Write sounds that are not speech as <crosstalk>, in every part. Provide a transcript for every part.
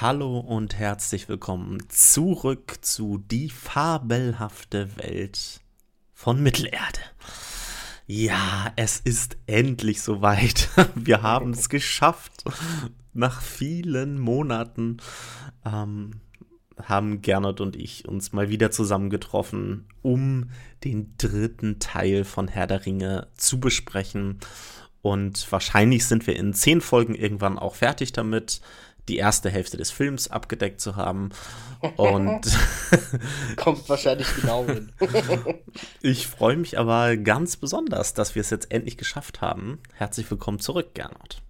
Hallo und herzlich willkommen zurück zu Die fabelhafte Welt von Mittelerde. Ja, es ist endlich soweit. <laughs> Wir haben es geschafft. Nach vielen Monaten ähm, haben Gernot und ich uns mal wieder zusammengetroffen, um den dritten Teil von Herr der Ringe zu besprechen. Und wahrscheinlich sind wir in zehn Folgen irgendwann auch fertig damit die erste Hälfte des Films abgedeckt zu haben. Und <laughs> kommt wahrscheinlich genau hin. <laughs> ich freue mich aber ganz besonders, dass wir es jetzt endlich geschafft haben. Herzlich willkommen zurück, Gernot.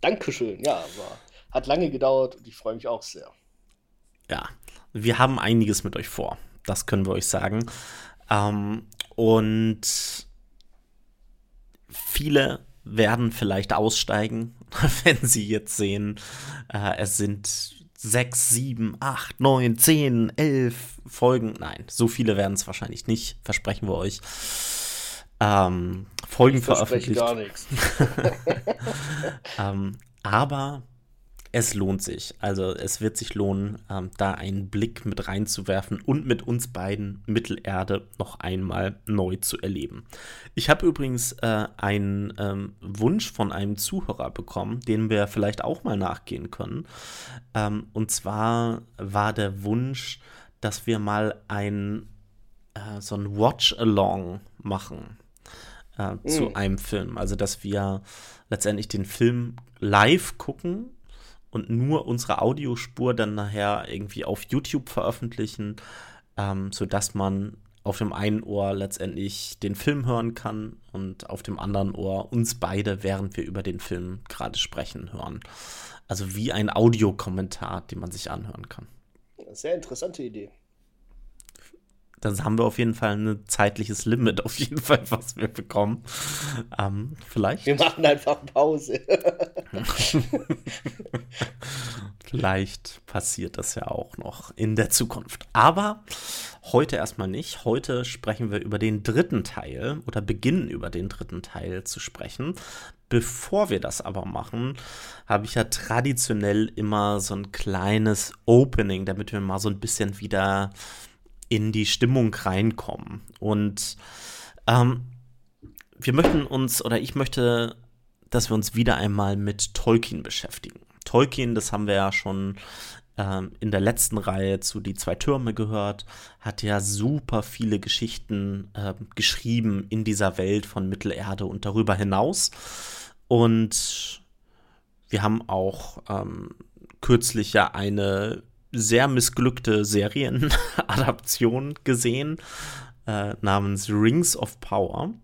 Dankeschön. Ja, aber hat lange gedauert und ich freue mich auch sehr. Ja, wir haben einiges mit euch vor. Das können wir euch sagen. Ähm, und viele werden vielleicht aussteigen, <laughs> wenn sie jetzt sehen, äh, es sind sechs, sieben, acht, neun, zehn, elf Folgen. Nein, so viele werden es wahrscheinlich nicht, versprechen wir euch. Ähm, Folgen ich veröffentlicht. gar nichts. <laughs> ähm, aber es lohnt sich. Also es wird sich lohnen, ähm, da einen Blick mit reinzuwerfen und mit uns beiden Mittelerde noch einmal neu zu erleben. Ich habe übrigens äh, einen ähm, Wunsch von einem Zuhörer bekommen, den wir vielleicht auch mal nachgehen können. Ähm, und zwar war der Wunsch, dass wir mal ein äh, so ein Watch-Along machen äh, mm. zu einem Film. Also dass wir letztendlich den Film live gucken und nur unsere Audiospur dann nachher irgendwie auf YouTube veröffentlichen, ähm, sodass man auf dem einen Ohr letztendlich den Film hören kann und auf dem anderen Ohr uns beide, während wir über den Film gerade sprechen, hören. Also wie ein Audiokommentar, den man sich anhören kann. Sehr interessante Idee dann haben wir auf jeden Fall ein zeitliches Limit, auf jeden Fall, was wir bekommen. Ähm, vielleicht. Wir machen einfach Pause. <laughs> vielleicht passiert das ja auch noch in der Zukunft. Aber heute erstmal nicht. Heute sprechen wir über den dritten Teil oder beginnen über den dritten Teil zu sprechen. Bevor wir das aber machen, habe ich ja traditionell immer so ein kleines Opening, damit wir mal so ein bisschen wieder in die Stimmung reinkommen. Und ähm, wir möchten uns, oder ich möchte, dass wir uns wieder einmal mit Tolkien beschäftigen. Tolkien, das haben wir ja schon ähm, in der letzten Reihe zu Die zwei Türme gehört, hat ja super viele Geschichten äh, geschrieben in dieser Welt von Mittelerde und darüber hinaus. Und wir haben auch ähm, kürzlich ja eine sehr missglückte Serienadaption <laughs> gesehen, äh, namens Rings of Power.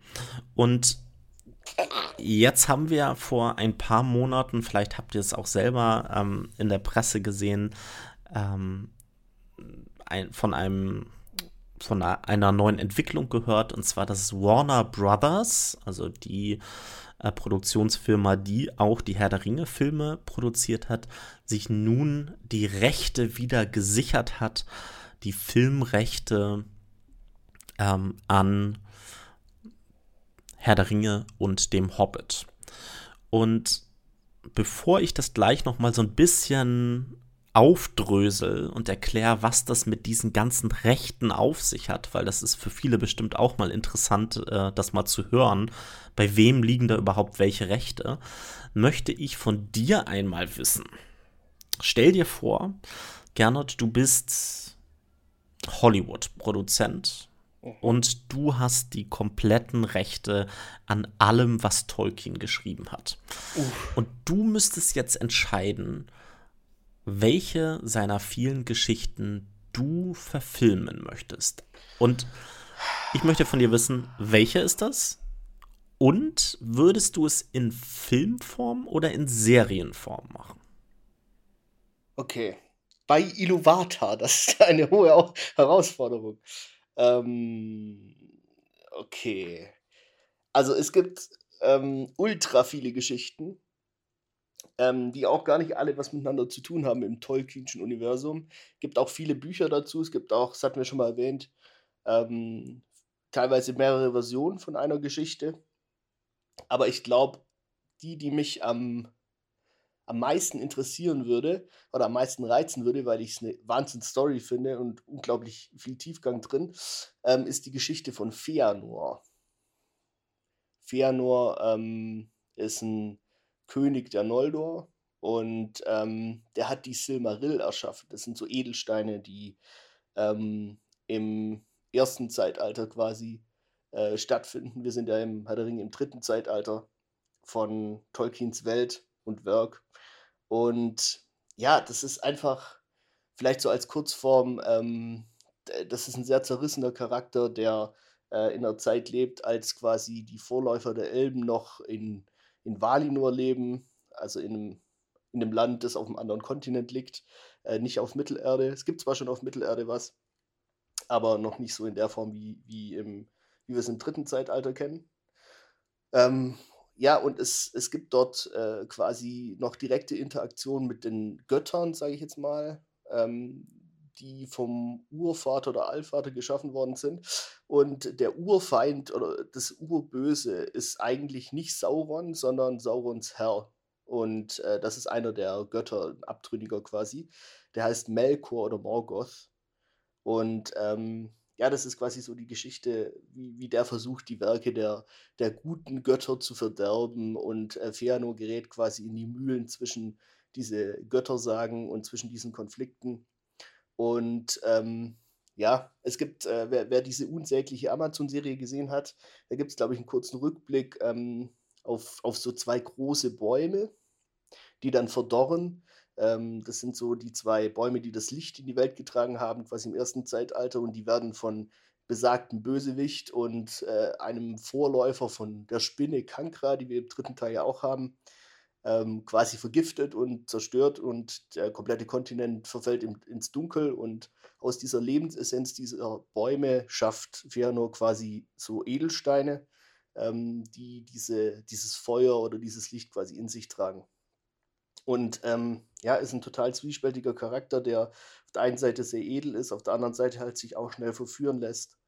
Und jetzt haben wir vor ein paar Monaten, vielleicht habt ihr es auch selber ähm, in der Presse gesehen, ähm, ein, von einem von einer neuen Entwicklung gehört, und zwar das Warner Brothers, also die äh, Produktionsfirma, die auch die Herr der Ringe-Filme produziert hat, sich nun die Rechte wieder gesichert hat, die Filmrechte ähm, an Herr der Ringe und dem Hobbit. Und bevor ich das gleich noch mal so ein bisschen aufdrösel und erkläre, was das mit diesen ganzen Rechten auf sich hat, weil das ist für viele bestimmt auch mal interessant, äh, das mal zu hören, bei wem liegen da überhaupt welche Rechte, möchte ich von dir einmal wissen. Stell dir vor, Gernot, du bist Hollywood-Produzent mhm. und du hast die kompletten Rechte an allem, was Tolkien geschrieben hat. Uff. Und du müsstest jetzt entscheiden, welche seiner vielen Geschichten du verfilmen möchtest. Und ich möchte von dir wissen, welche ist das? Und würdest du es in Filmform oder in Serienform machen? Okay. Bei Iluvatar, das ist eine hohe Herausforderung. Ähm, okay. Also es gibt ähm, ultra viele Geschichten ähm, die auch gar nicht alle was miteinander zu tun haben im Tolkienschen Universum. Gibt auch viele Bücher dazu. Es gibt auch, das hatten wir schon mal erwähnt, ähm, teilweise mehrere Versionen von einer Geschichte. Aber ich glaube, die, die mich am, am meisten interessieren würde oder am meisten reizen würde, weil ich es eine Wahnsinn-Story finde und unglaublich viel Tiefgang drin, ähm, ist die Geschichte von Feanor. Feanor ähm, ist ein König der Noldor und ähm, der hat die Silmaril erschaffen. Das sind so Edelsteine, die ähm, im ersten Zeitalter quasi äh, stattfinden. Wir sind ja im Herr der im dritten Zeitalter von Tolkiens Welt und Werk. Und ja, das ist einfach, vielleicht so als Kurzform, ähm, das ist ein sehr zerrissener Charakter, der äh, in einer Zeit lebt, als quasi die Vorläufer der Elben noch in, in Valinor leben, also in einem, in einem Land, das auf einem anderen Kontinent liegt, äh, nicht auf Mittelerde. Es gibt zwar schon auf Mittelerde was, aber noch nicht so in der Form, wie, wie, im, wie wir es im dritten Zeitalter kennen. Ähm, ja, und es, es gibt dort äh, quasi noch direkte Interaktion mit den Göttern, sage ich jetzt mal, ähm, die vom Urvater oder Allvater geschaffen worden sind. Und der Urfeind oder das Urböse ist eigentlich nicht Sauron, sondern Saurons Herr. Und äh, das ist einer der Götter, ein Abtrünniger quasi. Der heißt Melkor oder Morgoth. Und ähm, ja, das ist quasi so die Geschichte, wie, wie der versucht, die Werke der, der guten Götter zu verderben. Und äh, Feanor gerät quasi in die Mühlen zwischen diese Göttersagen und zwischen diesen Konflikten. Und ähm, ja, es gibt, äh, wer, wer, diese unsägliche Amazon-Serie gesehen hat, da gibt es, glaube ich, einen kurzen Rückblick ähm, auf, auf so zwei große Bäume, die dann verdorren ähm, das sind so die zwei Bäume, die das Licht in die Welt getragen haben, quasi im ersten Zeitalter. Und die werden von besagten Bösewicht und äh, einem Vorläufer von der Spinne Kankra, die wir im dritten Teil ja auch haben, ähm, quasi vergiftet und zerstört und der komplette Kontinent verfällt in, ins Dunkel und aus dieser Lebensessenz dieser Bäume schafft Fëanor quasi so Edelsteine, ähm, die diese, dieses Feuer oder dieses Licht quasi in sich tragen. Und ähm, ja, ist ein total zwiespältiger Charakter, der auf der einen Seite sehr edel ist, auf der anderen Seite halt sich auch schnell verführen lässt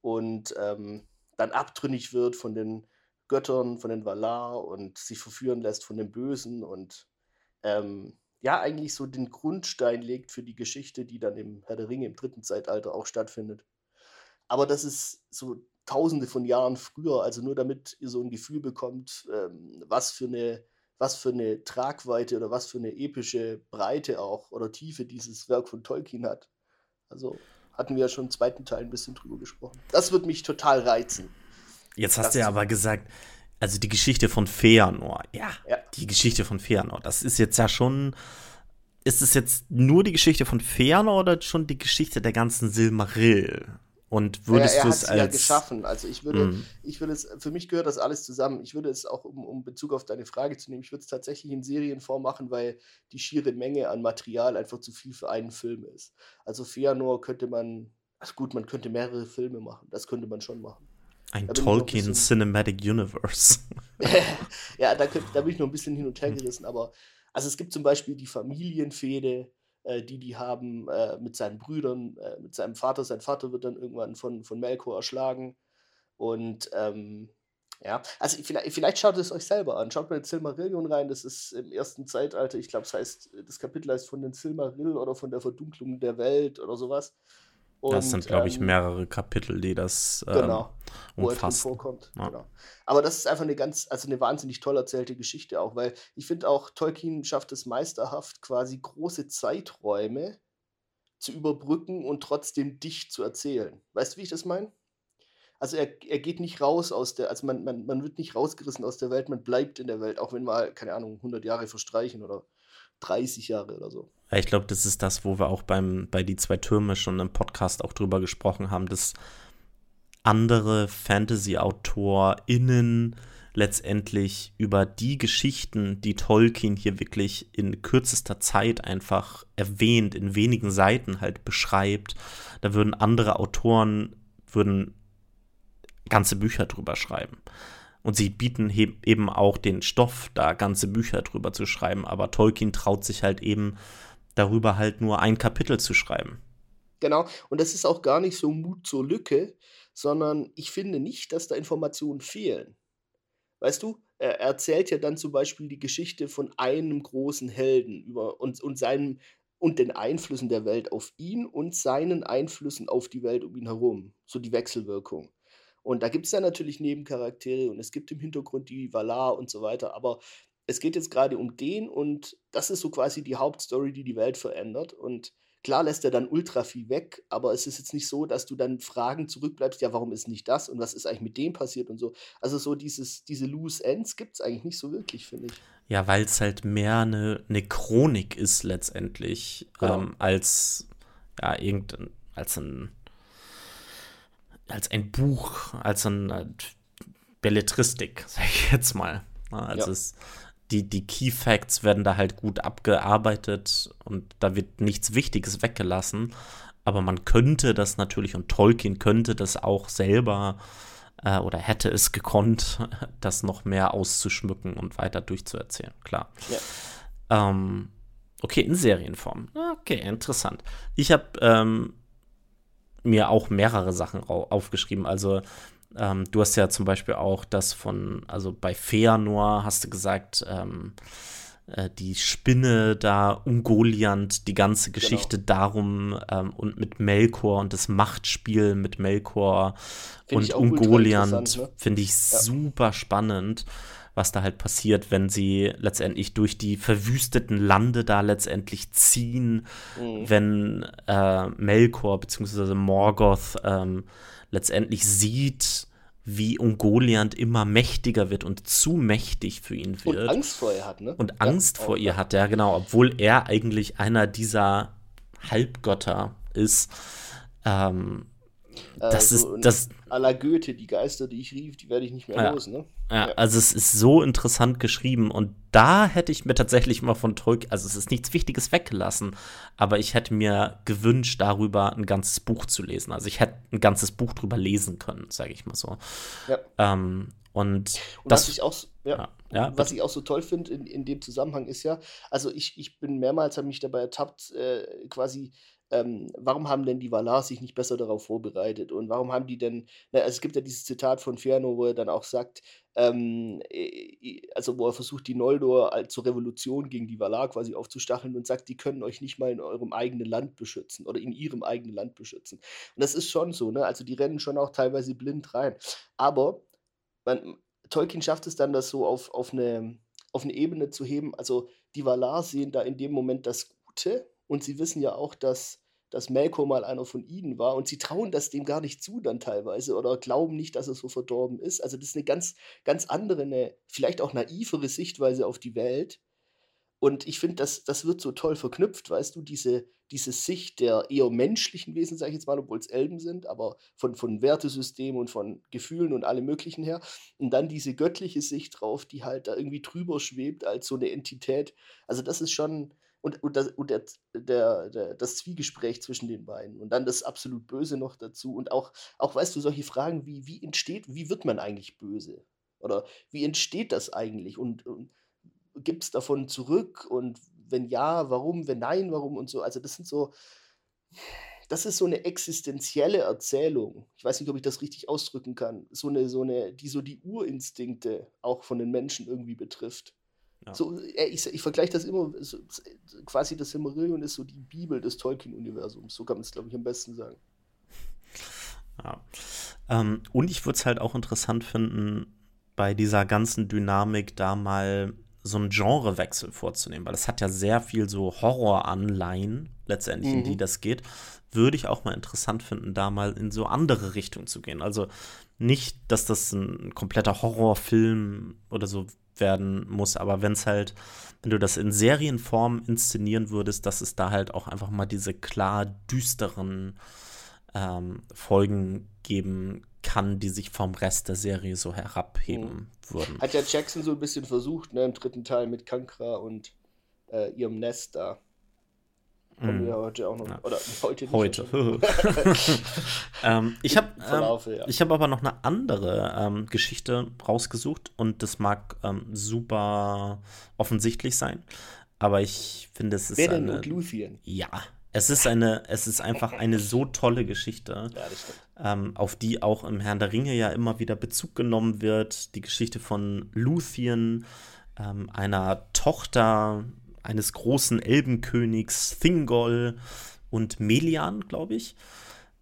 und ähm, dann abtrünnig wird von den Göttern, von den Valar und sich verführen lässt von den Bösen und ähm, ja, eigentlich so den Grundstein legt für die Geschichte, die dann im Herr der Ringe im dritten Zeitalter auch stattfindet. Aber das ist so tausende von Jahren früher, also nur damit ihr so ein Gefühl bekommt, ähm, was für eine was für eine Tragweite oder was für eine epische Breite auch oder Tiefe dieses Werk von Tolkien hat. Also hatten wir ja schon im zweiten Teil ein bisschen drüber gesprochen. Das wird mich total reizen. Jetzt hast das du ja aber gesagt, also die Geschichte von Feanor, ja, ja, die Geschichte von Feanor, das ist jetzt ja schon, ist es jetzt nur die Geschichte von Feanor oder schon die Geschichte der ganzen Silmaril? Und würdest ja, du es als. Ja geschaffen. Also ich würde, mm. ich würde es, für mich gehört das alles zusammen. Ich würde es auch, um, um Bezug auf deine Frage zu nehmen, ich würde es tatsächlich in Serienform machen, weil die schiere Menge an Material einfach zu viel für einen Film ist. Also Feanor könnte man, also gut, man könnte mehrere Filme machen. Das könnte man schon machen. Ein Tolkien ein Cinematic Universe. <laughs> ja, da, da bin ich noch ein bisschen hin und her gerissen, aber also es gibt zum Beispiel die Familienfehde, äh, die die haben äh, mit seinen Brüdern, äh, mit seinem Vater. Sein Vater wird dann irgendwann von, von Melkor erschlagen. Und ähm, ja, also vielleicht, vielleicht schaut es euch selber an. Schaut mal in Silmarillion rein, das ist im ersten Zeitalter, ich glaube, das heißt, das Kapitel heißt von den Silmarill oder von der Verdunklung der Welt oder sowas. Und, das sind, glaube ich, ähm, mehrere Kapitel, die das ähm, genau, umfassen. Wo vorkommt. Ja. Genau. Aber das ist einfach eine ganz, also eine wahnsinnig toll erzählte Geschichte auch, weil ich finde auch, Tolkien schafft es meisterhaft, quasi große Zeiträume zu überbrücken und trotzdem dicht zu erzählen. Weißt du, wie ich das meine? Also er, er geht nicht raus aus der, also man, man, man wird nicht rausgerissen aus der Welt, man bleibt in der Welt, auch wenn mal, keine Ahnung, 100 Jahre verstreichen oder 30 Jahre oder so. Ich glaube, das ist das, wo wir auch beim, bei die zwei Türme schon im Podcast auch drüber gesprochen haben, dass andere Fantasy-AutorInnen letztendlich über die Geschichten, die Tolkien hier wirklich in kürzester Zeit einfach erwähnt, in wenigen Seiten halt beschreibt, da würden andere Autoren, würden ganze Bücher drüber schreiben. Und sie bieten eben auch den Stoff, da ganze Bücher drüber zu schreiben. Aber Tolkien traut sich halt eben darüber halt nur ein Kapitel zu schreiben. Genau, und das ist auch gar nicht so Mut zur Lücke, sondern ich finde nicht, dass da Informationen fehlen. Weißt du, er erzählt ja dann zum Beispiel die Geschichte von einem großen Helden über und, und seinem und den Einflüssen der Welt auf ihn und seinen Einflüssen auf die Welt um ihn herum. So die Wechselwirkung. Und da gibt es dann natürlich Nebencharaktere und es gibt im Hintergrund die Valar und so weiter, aber es geht jetzt gerade um den und das ist so quasi die Hauptstory, die die Welt verändert. Und klar lässt er dann ultra viel weg, aber es ist jetzt nicht so, dass du dann Fragen zurückbleibst, ja, warum ist nicht das und was ist eigentlich mit dem passiert und so. Also so dieses, diese Loose Ends gibt es eigentlich nicht so wirklich, finde ich. Ja, weil es halt mehr eine, eine Chronik ist letztendlich, genau. ähm, als ja, irgendein, als ein als ein Buch, als eine Belletristik, <laughs> sag ich jetzt mal. Also ja. es, die, die Key Facts werden da halt gut abgearbeitet und da wird nichts Wichtiges weggelassen. Aber man könnte das natürlich und Tolkien könnte das auch selber äh, oder hätte es gekonnt, <laughs> das noch mehr auszuschmücken und weiter durchzuerzählen, klar. Ja. Ähm, okay, in Serienform. Okay, interessant. Ich habe ähm, mir auch mehrere Sachen aufgeschrieben. Also ähm, du hast ja zum Beispiel auch das von, also bei Feanor hast du gesagt, ähm, äh, die Spinne da, Ungoliant, die ganze genau. Geschichte genau. darum ähm, und mit Melkor und das Machtspiel mit Melkor find und Ungoliant ne? finde ich ja. super spannend was da halt passiert, wenn sie letztendlich durch die verwüsteten Lande da letztendlich ziehen, mhm. wenn äh, Melkor bzw. Morgoth ähm, letztendlich sieht, wie Ungoliant immer mächtiger wird und zu mächtig für ihn wird. Und Angst vor ihr hat, ne? Und Angst ja, vor ihr hat, ja, genau, obwohl er eigentlich einer dieser Halbgötter ist. Ähm, das also ist das. La Goethe, die Geister, die ich rief, die werde ich nicht mehr ja, los, ne? Ja, ja, also es ist so interessant geschrieben und da hätte ich mir tatsächlich mal von Tolkien, also es ist nichts Wichtiges weggelassen, aber ich hätte mir gewünscht, darüber ein ganzes Buch zu lesen. Also ich hätte ein ganzes Buch drüber lesen können, sage ich mal so. Ja. Ähm, und, und das, was ich auch, ja, ja, was ich auch so toll finde in, in dem Zusammenhang ist ja, also ich, ich bin mehrmals, habe mich dabei ertappt, äh, quasi ähm, warum haben denn die Valar sich nicht besser darauf vorbereitet? Und warum haben die denn, na, also es gibt ja dieses Zitat von Fëanor, wo er dann auch sagt, ähm, also wo er versucht, die Noldor zur Revolution gegen die Valar quasi aufzustacheln und sagt, die können euch nicht mal in eurem eigenen Land beschützen oder in ihrem eigenen Land beschützen. Und das ist schon so, ne? Also die rennen schon auch teilweise blind rein. Aber man, Tolkien schafft es dann, das so auf, auf, eine, auf eine Ebene zu heben. Also die Valar sehen da in dem Moment das Gute und sie wissen ja auch, dass dass Melkor mal einer von ihnen war und sie trauen das dem gar nicht zu dann teilweise oder glauben nicht, dass er so verdorben ist. Also das ist eine ganz, ganz andere, eine vielleicht auch naivere Sichtweise auf die Welt. Und ich finde, das, das wird so toll verknüpft, weißt du, diese, diese Sicht der eher menschlichen Wesen, sage ich jetzt mal, obwohl es Elben sind, aber von, von Wertesystemen und von Gefühlen und allem Möglichen her. Und dann diese göttliche Sicht drauf, die halt da irgendwie drüber schwebt als so eine Entität. Also das ist schon, und, und, das, und der, der, der, das Zwiegespräch zwischen den beiden und dann das absolut Böse noch dazu und auch, auch weißt du, solche Fragen wie, wie entsteht, wie wird man eigentlich böse? Oder wie entsteht das eigentlich? Und, und gibt es davon zurück? Und wenn ja, warum? Wenn nein, warum? Und so. Also das sind so, das ist so eine existenzielle Erzählung. Ich weiß nicht, ob ich das richtig ausdrücken kann. So eine, so eine, die so die Urinstinkte auch von den Menschen irgendwie betrifft. Ja. So, äh, ich, ich vergleiche das immer, so, quasi das Silmarillion ist so die Bibel des Tolkien-Universums. So kann man es, glaube ich, am besten sagen. Ja. Ähm, und ich würde es halt auch interessant finden, bei dieser ganzen Dynamik da mal so einen Genrewechsel vorzunehmen, weil es hat ja sehr viel so Horror-Anleihen, letztendlich, mhm. in die mhm. das geht. Würde ich auch mal interessant finden, da mal in so andere Richtungen zu gehen. Also nicht, dass das ein kompletter Horrorfilm oder so werden muss. Aber wenn es halt, wenn du das in Serienform inszenieren würdest, dass es da halt auch einfach mal diese klar düsteren ähm, Folgen geben kann, die sich vom Rest der Serie so herabheben mhm. würden. Hat ja Jackson so ein bisschen versucht, ne, im dritten Teil mit Kankra und äh, ihrem Nest da. Haben mm. wir heute auch noch. Ja. Oder <laughs> heute nicht. Heute. <laughs> ähm, ich habe ähm, ja. hab aber noch eine andere ähm, Geschichte rausgesucht und das mag ähm, super offensichtlich sein. Aber ich finde, es ist. Wer denn und Luthien? Ja, Es ist eine, es ist einfach eine so tolle Geschichte, <laughs> ja, ähm, auf die auch im Herrn der Ringe ja immer wieder Bezug genommen wird. Die Geschichte von Luthien, ähm, einer Tochter eines großen Elbenkönigs Thingol und Melian, glaube ich.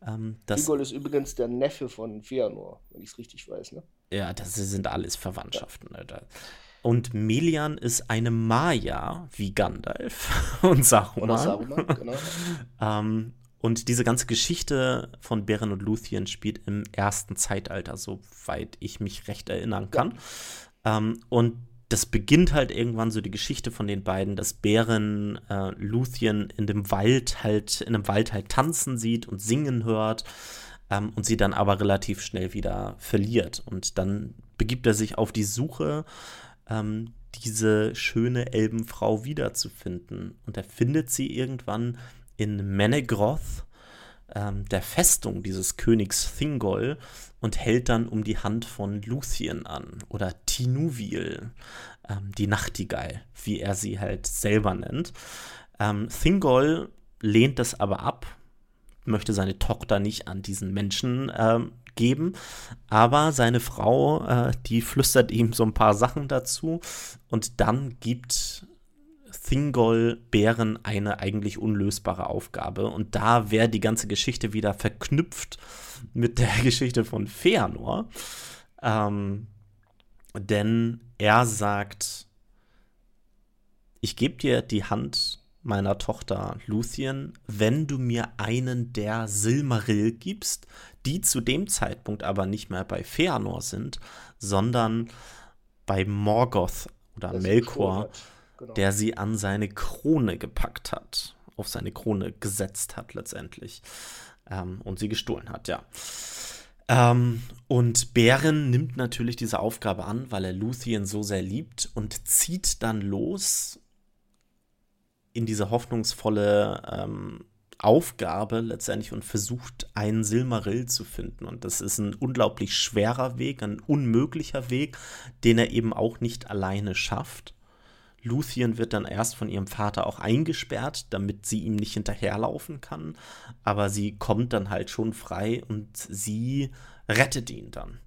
Ähm, Thingol ist übrigens der Neffe von Fëanor, wenn ich es richtig weiß, ne? Ja, das sind alles Verwandtschaften. Ja. Und Melian ist eine Maya wie Gandalf <laughs> und Saruman. Oder Saruman, genau. <laughs> ähm, und diese ganze Geschichte von Beren und Luthien spielt im ersten Zeitalter, soweit ich mich recht erinnern kann. Ja. Ähm, und das beginnt halt irgendwann so die Geschichte von den beiden, dass Bären äh, Luthien in dem Wald halt, in einem Wald halt tanzen sieht und singen hört ähm, und sie dann aber relativ schnell wieder verliert. Und dann begibt er sich auf die Suche ähm, diese schöne Elbenfrau wiederzufinden. Und er findet sie irgendwann in Menegroth, ähm, der Festung dieses Königs Thingol, und hält dann um die Hand von Luthien an oder Tinuvil, ähm, die Nachtigall, wie er sie halt selber nennt. Ähm, Thingol lehnt das aber ab, möchte seine Tochter nicht an diesen Menschen ähm, geben. Aber seine Frau, äh, die flüstert ihm so ein paar Sachen dazu. Und dann gibt Thingol Bären eine eigentlich unlösbare Aufgabe. Und da wäre die ganze Geschichte wieder verknüpft mit der <laughs> Geschichte von Feanor. Ähm, denn er sagt, ich gebe dir die Hand meiner Tochter Luthien, wenn du mir einen der Silmaril gibst, die zu dem Zeitpunkt aber nicht mehr bei Feanor sind, sondern bei Morgoth oder das Melkor, genau. der sie an seine Krone gepackt hat, auf seine Krone gesetzt hat letztendlich ähm, und sie gestohlen hat, ja. Ähm, und Bären nimmt natürlich diese Aufgabe an, weil er Luthien so sehr liebt und zieht dann los in diese hoffnungsvolle ähm, Aufgabe letztendlich und versucht, einen Silmarill zu finden. Und das ist ein unglaublich schwerer Weg, ein unmöglicher Weg, den er eben auch nicht alleine schafft. Luthien wird dann erst von ihrem Vater auch eingesperrt, damit sie ihm nicht hinterherlaufen kann. Aber sie kommt dann halt schon frei und sie rettet ihn dann.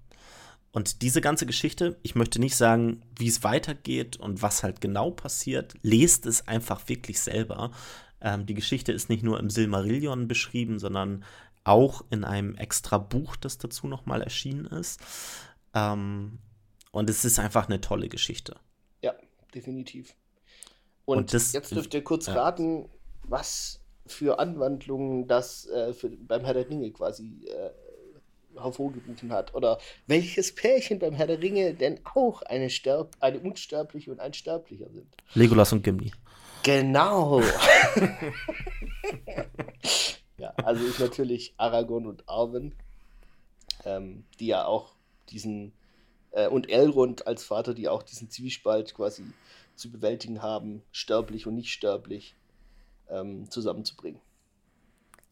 Und diese ganze Geschichte, ich möchte nicht sagen, wie es weitergeht und was halt genau passiert, lest es einfach wirklich selber. Ähm, die Geschichte ist nicht nur im Silmarillion beschrieben, sondern auch in einem extra Buch, das dazu nochmal erschienen ist. Ähm, und es ist einfach eine tolle Geschichte. Definitiv. Und, und das, jetzt dürft ihr kurz ja. raten, was für Anwandlungen das äh, für, beim Herr der Ringe quasi äh, hervorgerufen hat. Oder welches Pärchen beim Herr der Ringe denn auch eine, Sterb eine Unsterbliche und ein Sterblicher sind. Legolas und Gimli. Genau. <laughs> <laughs> ja, also ist natürlich Aragorn und Arwen, ähm, die ja auch diesen, äh, und Elrond als Vater, die auch diesen Zwiespalt quasi zu bewältigen haben, sterblich und nicht sterblich ähm, zusammenzubringen.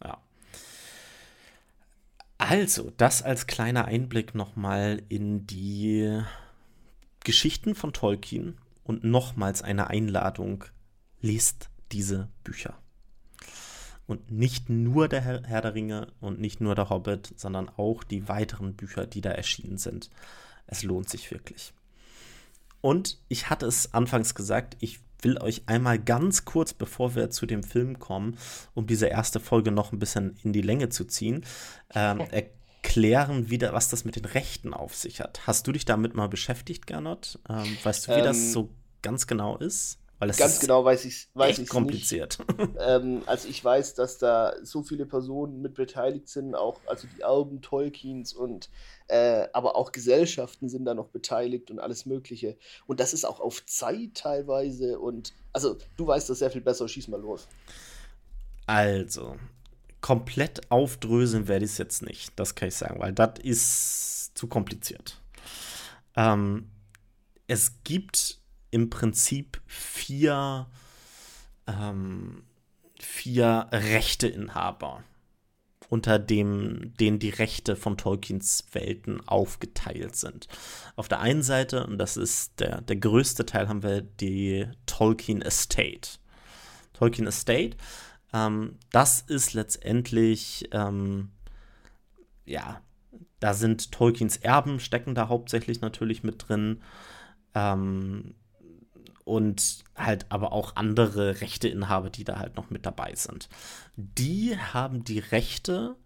Ja. Also, das als kleiner Einblick nochmal in die Geschichten von Tolkien und nochmals eine Einladung, lest diese Bücher. Und nicht nur der Herr, Herr der Ringe und nicht nur der Hobbit, sondern auch die weiteren Bücher, die da erschienen sind. Es lohnt sich wirklich. Und ich hatte es anfangs gesagt, ich will euch einmal ganz kurz, bevor wir zu dem Film kommen, um diese erste Folge noch ein bisschen in die Länge zu ziehen, ähm, <laughs> erklären wieder, was das mit den Rechten auf sich hat. Hast du dich damit mal beschäftigt, Gernot? Ähm, weißt du, wie ähm, das so ganz genau ist? Weil es ganz genau weiß ich weiß echt kompliziert. <laughs> ähm, also ich weiß, dass da so viele Personen mit beteiligt sind, auch also die Erben Tolkiens und äh, aber auch Gesellschaften sind da noch beteiligt und alles Mögliche. Und das ist auch auf Zeit teilweise und also du weißt das sehr viel besser. Schieß mal los. Also komplett aufdröseln werde ich es jetzt nicht, das kann ich sagen, weil das ist zu kompliziert. Ähm, es gibt im Prinzip vier, ähm, vier Rechteinhaber, unter dem, denen die Rechte von Tolkiens Welten aufgeteilt sind. Auf der einen Seite, und das ist der, der größte Teil, haben wir die Tolkien Estate. Tolkien Estate Ähm, das ist letztendlich, ähm, ja, da sind Tolkiens Erben, stecken da hauptsächlich natürlich mit drin. Ähm, und halt aber auch andere Rechteinhaber, die da halt noch mit dabei sind. Die haben die Rechte,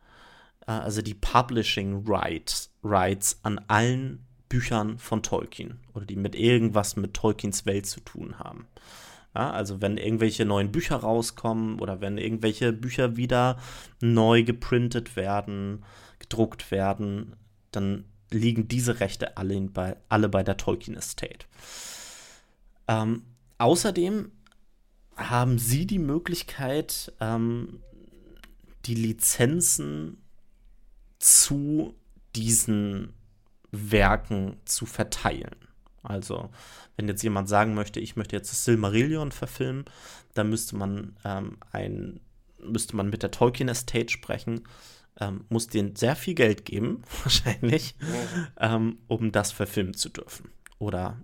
äh, also die Publishing Rights, Rights an allen Büchern von Tolkien oder die mit irgendwas mit Tolkiens Welt zu tun haben. Ja, also wenn irgendwelche neuen Bücher rauskommen oder wenn irgendwelche Bücher wieder neu geprintet werden, gedruckt werden, dann liegen diese Rechte alle, bei, alle bei der Tolkien Estate. Ähm, außerdem haben sie die Möglichkeit, ähm, die Lizenzen zu diesen Werken zu verteilen. Also, wenn jetzt jemand sagen möchte, ich möchte jetzt das Silmarillion verfilmen, dann müsste man ähm, ein, müsste man mit der Tolkien Estate sprechen, ähm, muss denen sehr viel Geld geben, <laughs> wahrscheinlich, ähm, um das verfilmen zu dürfen. Oder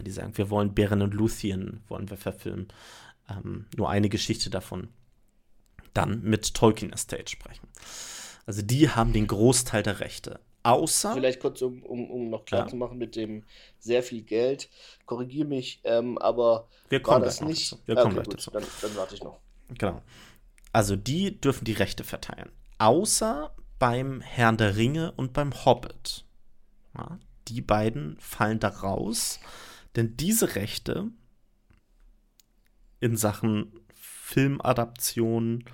wenn die sagen, wir wollen Beren und Luthien, wollen wir verfilmen, ähm, nur eine Geschichte davon, dann mit Tolkien Estate sprechen. Also die haben den Großteil der Rechte. Außer. Vielleicht kurz, um, um, um noch klar ja. zu machen, mit dem sehr viel Geld. Korrigiere mich, ähm, aber wir kommen war das nicht. Dazu. Wir kommen okay, gleich dazu. Dann, dann warte ich noch. Genau. Also die dürfen die Rechte verteilen. Außer beim Herrn der Ringe und beim Hobbit. Ja, die beiden fallen da raus, denn diese Rechte in Sachen Filmadaption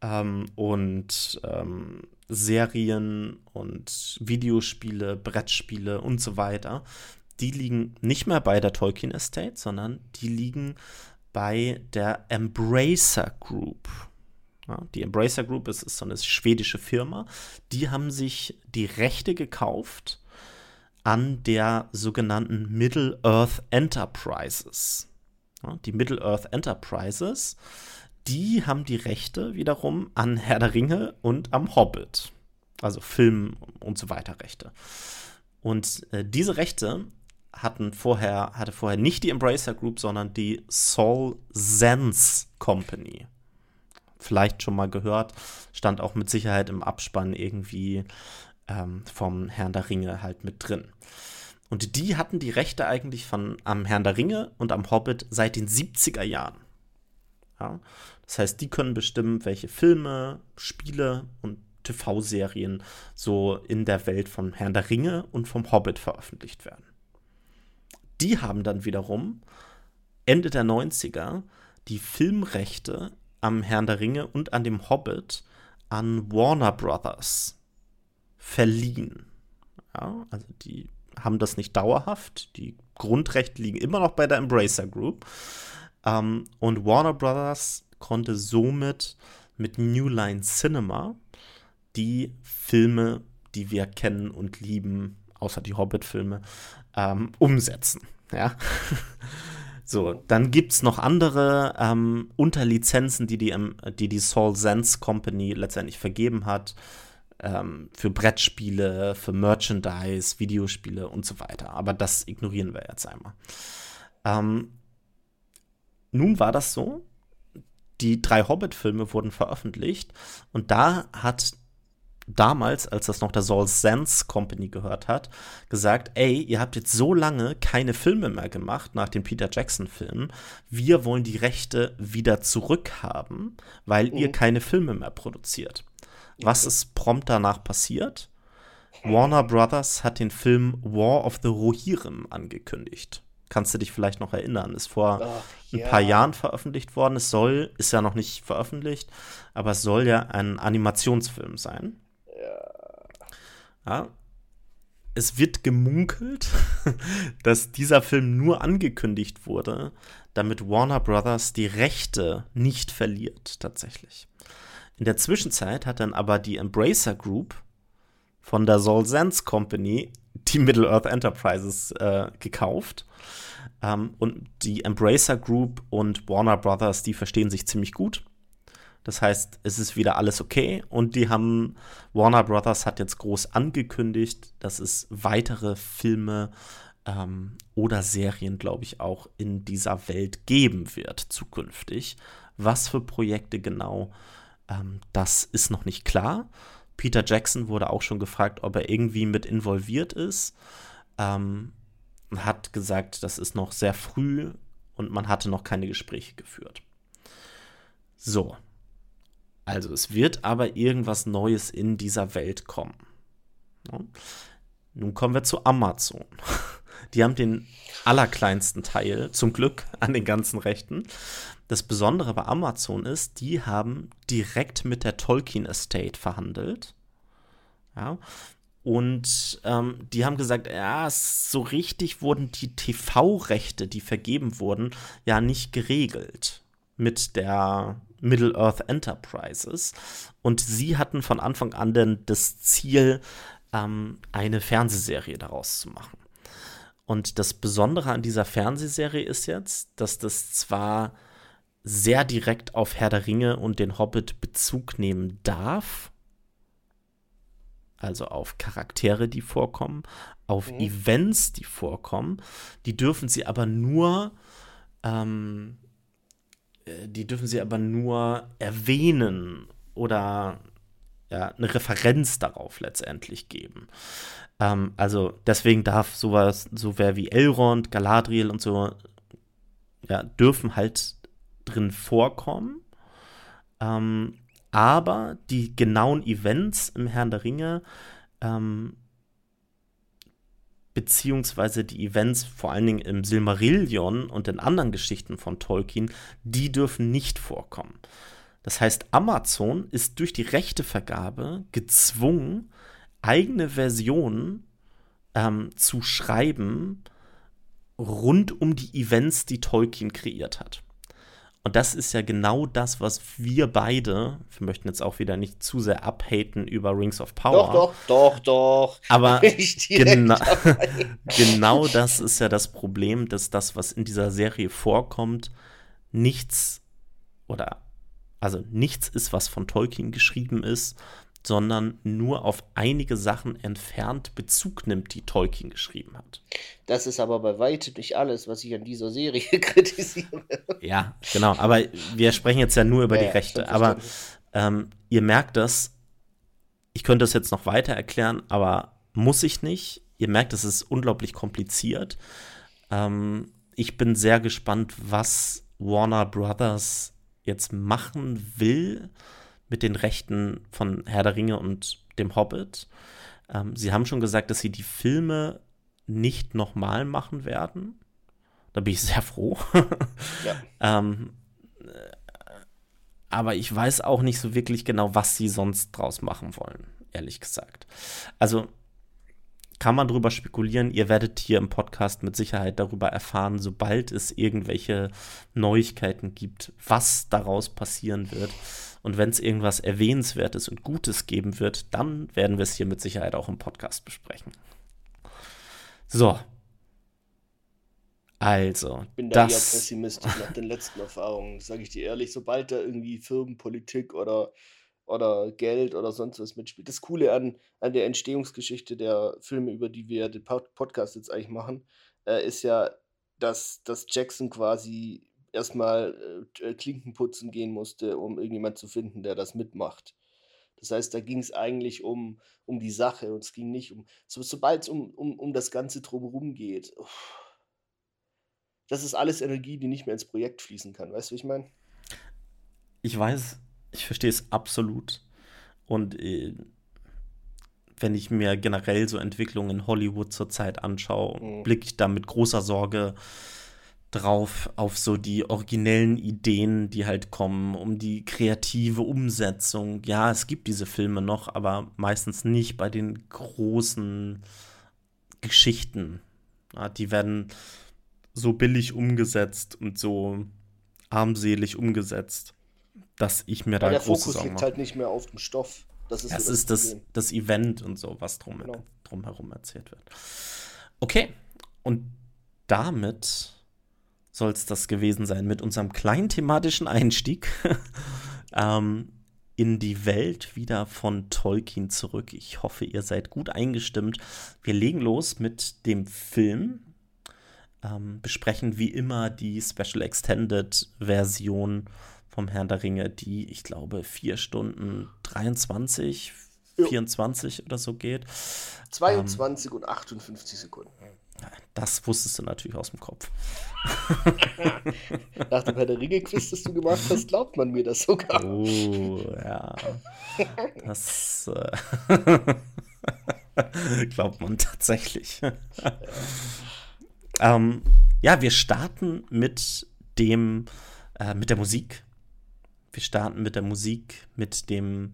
ähm, und ähm, Serien und Videospiele, Brettspiele und so weiter, die liegen nicht mehr bei der Tolkien Estate, sondern die liegen bei der Embracer Group. Ja, die Embracer Group ist, ist, so eine schwedische Firma. Die haben sich die Rechte gekauft an der sogenannten Middle Earth Enterprises. Die Middle Earth Enterprises die haben die Rechte wiederum an Herr der Ringe und am Hobbit. Also Film und so weiter Rechte. Und äh, diese Rechte hatten vorher, hatte vorher nicht die Embracer Group, sondern die Soul Sense Company. Vielleicht schon mal gehört, stand auch mit Sicherheit im Abspann irgendwie ähm, vom Herrn der Ringe halt mit drin. Und die hatten die Rechte eigentlich von am Herrn der Ringe und am Hobbit seit den 70er Jahren. Ja? Das heißt, die können bestimmen, welche Filme, Spiele und TV-Serien so in der Welt von Herrn der Ringe und vom Hobbit veröffentlicht werden. Die haben dann wiederum Ende der 90er die Filmrechte am Herrn der Ringe und an dem Hobbit an Warner Brothers verliehen. Ja, also die haben das nicht dauerhaft. Die Grundrechte liegen immer noch bei der Embracer Group. Ähm, und Warner Brothers konnte somit mit New Line Cinema die Filme, die wir kennen und lieben, außer die Hobbit-Filme, ähm, umsetzen. Ja. <laughs> so, dann gibt es noch andere ähm, Unterlizenzen, die die, ähm, die die Soul Sense Company letztendlich vergeben hat. Ähm, für Brettspiele, für Merchandise, Videospiele und so weiter. Aber das ignorieren wir jetzt einmal. Ähm, nun war das so, die drei Hobbit-Filme wurden veröffentlicht und da hat damals, als das noch der Saul Sands Company gehört hat, gesagt, ey, ihr habt jetzt so lange keine Filme mehr gemacht nach den Peter Jackson-Filmen, wir wollen die Rechte wieder zurückhaben, weil mhm. ihr keine Filme mehr produziert. Was ist prompt danach passiert? Warner Brothers hat den Film War of the Rohirrim angekündigt kannst du dich vielleicht noch erinnern, ist vor Ach, ein paar Jahren veröffentlicht worden. Es soll, ist ja noch nicht veröffentlicht, aber es soll ja ein Animationsfilm sein. Ja. ja. Es wird gemunkelt, <laughs> dass dieser Film nur angekündigt wurde, damit Warner Brothers die Rechte nicht verliert, tatsächlich. In der Zwischenzeit hat dann aber die Embracer Group von der Soul Sense Company die Middle Earth Enterprises äh, gekauft. Ähm, und die Embracer Group und Warner Brothers, die verstehen sich ziemlich gut. Das heißt, es ist wieder alles okay. Und die haben, Warner Brothers hat jetzt groß angekündigt, dass es weitere Filme ähm, oder Serien, glaube ich, auch in dieser Welt geben wird zukünftig, Was für Projekte genau, ähm, das ist noch nicht klar. Peter Jackson wurde auch schon gefragt, ob er irgendwie mit involviert ist. Ähm, hat gesagt, das ist noch sehr früh und man hatte noch keine Gespräche geführt. So. Also es wird aber irgendwas Neues in dieser Welt kommen. Nun kommen wir zu Amazon. <laughs> Die haben den allerkleinsten Teil, zum Glück, an den ganzen Rechten. Das Besondere bei Amazon ist, die haben direkt mit der Tolkien Estate verhandelt. Ja. Und ähm, die haben gesagt, ja, so richtig wurden die TV-Rechte, die vergeben wurden, ja nicht geregelt mit der Middle-earth Enterprises. Und sie hatten von Anfang an denn das Ziel, ähm, eine Fernsehserie daraus zu machen. Und das Besondere an dieser Fernsehserie ist jetzt, dass das zwar sehr direkt auf Herr der Ringe und den Hobbit Bezug nehmen darf, also auf Charaktere, die vorkommen, auf mhm. Events, die vorkommen. Die dürfen sie aber nur, ähm, äh, die dürfen sie aber nur erwähnen oder ja, eine Referenz darauf letztendlich geben. Ähm, also deswegen darf sowas, so wer wie Elrond, Galadriel und so, ja, dürfen halt drin vorkommen. Ähm, aber die genauen Events im Herrn der Ringe, ähm, beziehungsweise die Events vor allen Dingen im Silmarillion und in anderen Geschichten von Tolkien, die dürfen nicht vorkommen. Das heißt, Amazon ist durch die Rechtevergabe gezwungen, eigene Versionen ähm, zu schreiben rund um die Events, die Tolkien kreiert hat. Und das ist ja genau das, was wir beide, wir möchten jetzt auch wieder nicht zu sehr abhaten über Rings of Power. Doch, doch, doch, doch. Aber <laughs> gena <laughs> genau das ist ja das Problem, dass das, was in dieser Serie vorkommt, nichts oder also nichts ist, was von Tolkien geschrieben ist, sondern nur auf einige Sachen entfernt Bezug nimmt, die Tolkien geschrieben hat. Das ist aber bei weitem nicht alles, was ich an dieser Serie <laughs> kritisiere. Ja, genau. Aber wir sprechen jetzt ja nur über ja, die Rechte. Aber ähm, ihr merkt das, ich könnte das jetzt noch weiter erklären, aber muss ich nicht. Ihr merkt, es ist unglaublich kompliziert. Ähm, ich bin sehr gespannt, was Warner Brothers jetzt machen will mit den Rechten von Herr der Ringe und dem Hobbit. Ähm, sie haben schon gesagt, dass sie die Filme nicht nochmal machen werden. Da bin ich sehr froh. <laughs> ja. ähm, äh, aber ich weiß auch nicht so wirklich genau, was sie sonst draus machen wollen, ehrlich gesagt. Also kann man darüber spekulieren. Ihr werdet hier im Podcast mit Sicherheit darüber erfahren, sobald es irgendwelche Neuigkeiten gibt, was daraus passieren wird. Und wenn es irgendwas Erwähnenswertes und Gutes geben wird, dann werden wir es hier mit Sicherheit auch im Podcast besprechen. So. Also. Ich bin da das, eher pessimistisch nach den letzten Erfahrungen, sage ich dir ehrlich. Sobald da irgendwie Firmenpolitik oder, oder Geld oder sonst was mitspielt. Das Coole an, an der Entstehungsgeschichte der Filme, über die wir den Podcast jetzt eigentlich machen, äh, ist ja, dass, dass Jackson quasi erstmal äh, Klinken putzen gehen musste, um irgendjemand zu finden, der das mitmacht. Das heißt, da ging es eigentlich um, um die Sache und es ging nicht um, so, sobald es um, um, um das Ganze drumherum geht, uff, das ist alles Energie, die nicht mehr ins Projekt fließen kann. Weißt du, wie ich meine? Ich weiß, ich verstehe es absolut. Und äh, wenn ich mir generell so Entwicklungen in Hollywood zurzeit anschaue, mhm. blicke ich da mit großer Sorge drauf auf so die originellen Ideen, die halt kommen, um die kreative Umsetzung. Ja, es gibt diese Filme noch, aber meistens nicht bei den großen Geschichten. Ja, die werden so billig umgesetzt und so armselig umgesetzt, dass ich mir da der große Fokus Sorgen liegt halt nicht mehr auf dem Stoff. Das ist, das, so das, ist das, das, Event und so, was drum, genau. drumherum erzählt wird. Okay, und damit soll es das gewesen sein mit unserem kleinen thematischen Einstieg <laughs> ähm, in die Welt wieder von Tolkien zurück. Ich hoffe, ihr seid gut eingestimmt. Wir legen los mit dem Film. Ähm, besprechen wie immer die Special Extended Version vom Herrn der Ringe, die, ich glaube, 4 Stunden 23, Jo. 24 oder so geht. 22 und 58 Sekunden. Das wusstest du natürlich aus dem Kopf. <laughs> Nach dem Herr der Ringe-Quiz, das du gemacht hast, glaubt man mir das sogar. Oh, ja. Das äh, <laughs> glaubt man tatsächlich. ähm, ja, wir starten mit dem, äh, mit der Musik. Wir starten mit der Musik, mit dem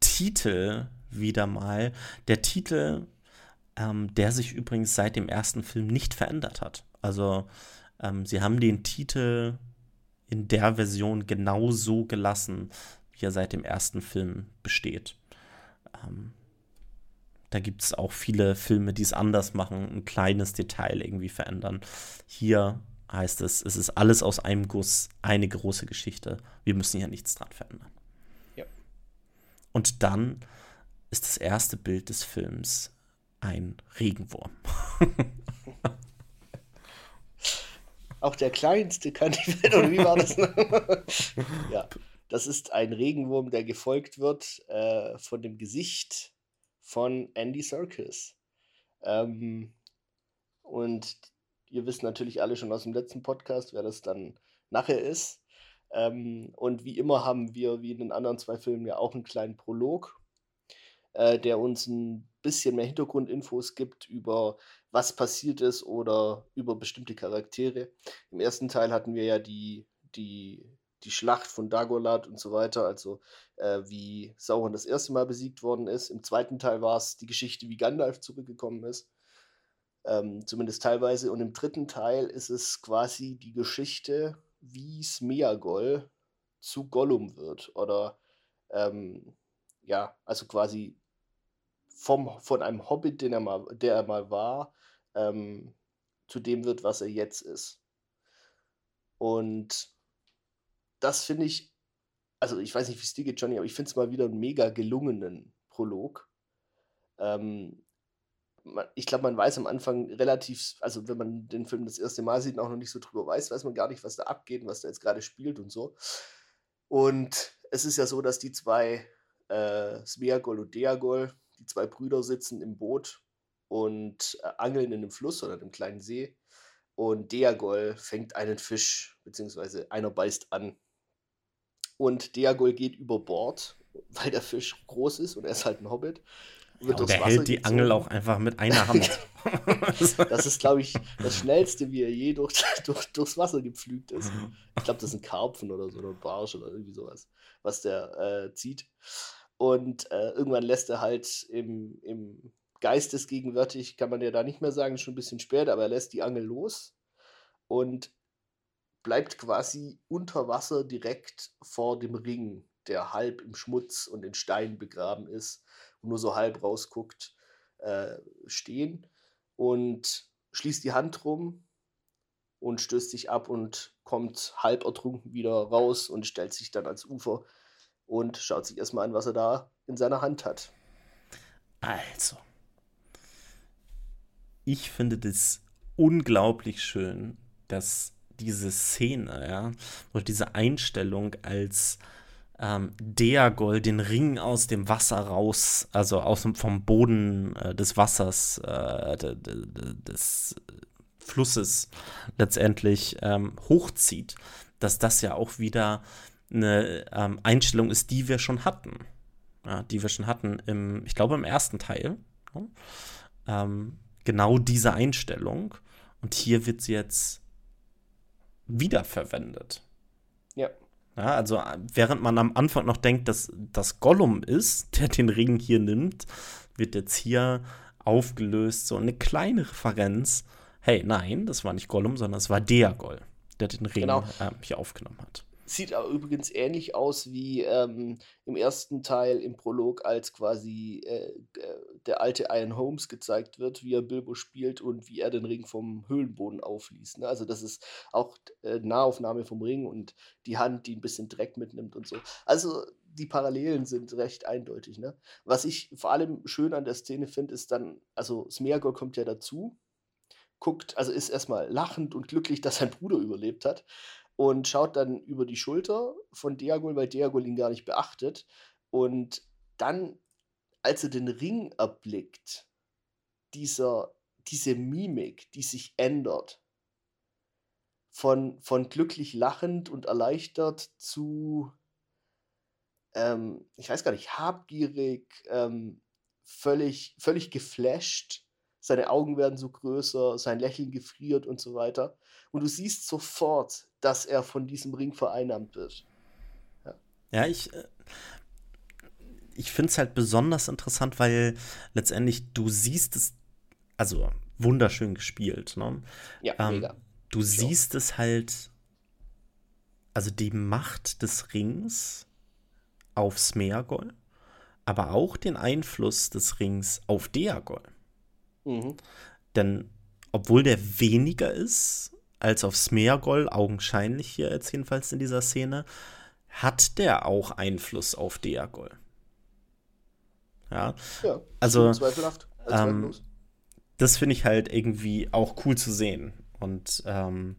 Titel wieder mal. Der Titel, ähm, der sich übrigens seit dem ersten Film nicht verändert hat. Also, ähm, sie haben den Titel in der Version genau so gelassen, wie er seit dem ersten Film besteht. Ähm, da gibt es auch viele Filme, die es anders machen, ein kleines Detail irgendwie verändern. Hier heißt es, es ist alles aus einem Guss, eine große Geschichte. Wir müssen hier nichts dran verändern. Ja. Und dann ist das erste Bild des Films ein Regenwurm. <laughs> Auch der kleinste kann die Welt, oder wie war das? <laughs> ja, das ist ein Regenwurm, der gefolgt wird äh, von dem Gesicht von Andy Serkis. Ähm, und ihr wisst natürlich alle schon aus dem letzten Podcast, wer das dann nachher ist. Ähm, und wie immer haben wir, wie in den anderen zwei Filmen, ja auch einen kleinen Prolog, äh, der uns ein bisschen mehr Hintergrundinfos gibt über was passiert ist oder über bestimmte Charaktere. Im ersten Teil hatten wir ja die, die, die Schlacht von Dagolat und so weiter, also äh, wie Sauron das erste Mal besiegt worden ist. Im zweiten Teil war es die Geschichte, wie Gandalf zurückgekommen ist. Ähm, zumindest teilweise. Und im dritten Teil ist es quasi die Geschichte, wie Smeagol zu Gollum wird. Oder ähm, ja, also quasi vom, von einem Hobbit, den er mal, der er mal war, ähm, zu dem wird, was er jetzt ist. Und das finde ich, also ich weiß nicht, wie es dir geht, Johnny, aber ich finde es mal wieder einen mega gelungenen Prolog. Ähm, ich glaube, man weiß am Anfang relativ, also wenn man den Film das erste Mal sieht und auch noch nicht so drüber weiß, weiß man gar nicht, was da abgeht und was da jetzt gerade spielt und so. Und es ist ja so, dass die zwei, äh, Smeagol und Deagol, die zwei Brüder sitzen im Boot und äh, angeln in einem Fluss oder einem kleinen See. Und Deagol fängt einen Fisch, beziehungsweise einer beißt an. Und Deagol geht über Bord, weil der Fisch groß ist und er ist halt ein Hobbit. Ja, und er hält die Angel auch einfach mit einer Hand. <laughs> das ist, glaube ich, das Schnellste, wie er je durch, <laughs> durch, durchs Wasser gepflügt ist. Ich glaube, das sind Karpfen oder so, oder ein Barsch oder irgendwie sowas, was der äh, zieht. Und äh, irgendwann lässt er halt im, im geistesgegenwärtig, kann man ja da nicht mehr sagen, schon ein bisschen später, aber er lässt die Angel los und bleibt quasi unter Wasser direkt vor dem Ring, der halb im Schmutz und in Stein begraben ist und nur so halb rausguckt, äh, stehen und schließt die Hand rum und stößt sich ab und kommt halb ertrunken wieder raus und stellt sich dann ans Ufer und schaut sich erstmal an, was er da in seiner Hand hat. Also, ich finde das unglaublich schön, dass diese Szene, ja, oder diese Einstellung als ähm, Deagol den Ring aus dem Wasser raus, also aus dem, vom Boden äh, des Wassers, äh, de, de, de, des Flusses letztendlich ähm, hochzieht, dass das ja auch wieder eine ähm, Einstellung ist, die wir schon hatten. Ja, die wir schon hatten im, ich glaube, im ersten Teil. Ja, ähm, genau diese Einstellung. Und hier wird sie jetzt wiederverwendet. Ja. Ja, also während man am Anfang noch denkt, dass das Gollum ist, der den Ring hier nimmt, wird jetzt hier aufgelöst so eine kleine Referenz. Hey, nein, das war nicht Gollum, sondern es war Deagol, der den Ring Genau. äh, hier aufgenommen hat. Sieht aber übrigens ähnlich aus wie ähm, im ersten Teil im Prolog, als quasi äh, äh, der alte Ian Holmes gezeigt wird, wie er Bilbo spielt und wie er den Ring vom Höhlenboden aufliest. Ne? Also das ist auch äh, Nahaufnahme vom Ring und die Hand, die ein bisschen Dreck mitnimmt und so. Also die Parallelen sind recht eindeutig. Ne? Was ich vor allem schön an der Szene finde, ist dann, also Smeagol kommt ja dazu, guckt, also ist erstmal lachend und glücklich, dass sein Bruder überlebt hat. Und schaut dann über die Schulter von Diagol, weil Diagol ihn gar nicht beachtet. Und dann, als er den Ring erblickt, dieser, diese Mimik, die sich ändert, von, von glücklich lachend und erleichtert zu, ähm, ich weiß gar nicht, habgierig, ähm, völlig, völlig geflasht. Seine Augen werden so größer, sein Lächeln gefriert und so weiter. Und du siehst sofort, dass er von diesem Ring vereinnahmt wird. Ja, ja ich, äh, ich finde es halt besonders interessant, weil letztendlich du siehst es, also wunderschön gespielt. Ne? Ja, ähm, mega. Du so. siehst es halt, also die Macht des Rings auf Smeagol, aber auch den Einfluss des Rings auf Deagol. Mhm. Denn obwohl der weniger ist als auf Smeagol, augenscheinlich hier jetzt jedenfalls in dieser Szene, hat der auch Einfluss auf Deagol. Ja, ja also zweifelhaft. Ähm, das finde ich halt irgendwie auch cool zu sehen. Und ähm,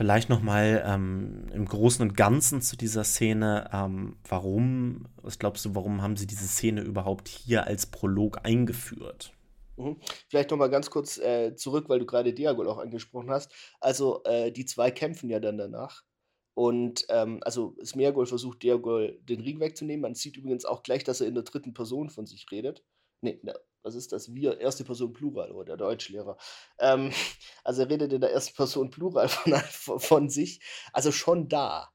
Vielleicht noch mal ähm, im Großen und Ganzen zu dieser Szene. Ähm, warum, was glaubst du, warum haben sie diese Szene überhaupt hier als Prolog eingeführt? Mhm. Vielleicht noch mal ganz kurz äh, zurück, weil du gerade Diagol auch angesprochen hast. Also äh, die zwei kämpfen ja dann danach. Und ähm, also Smeagol versucht Diagol den Ring wegzunehmen. Man sieht übrigens auch gleich, dass er in der dritten Person von sich redet. Nee, was ist das? Wir, erste Person Plural, oder der Deutschlehrer. Ähm, <laughs> also er redet in der ersten Person Plural von, von sich, also schon da.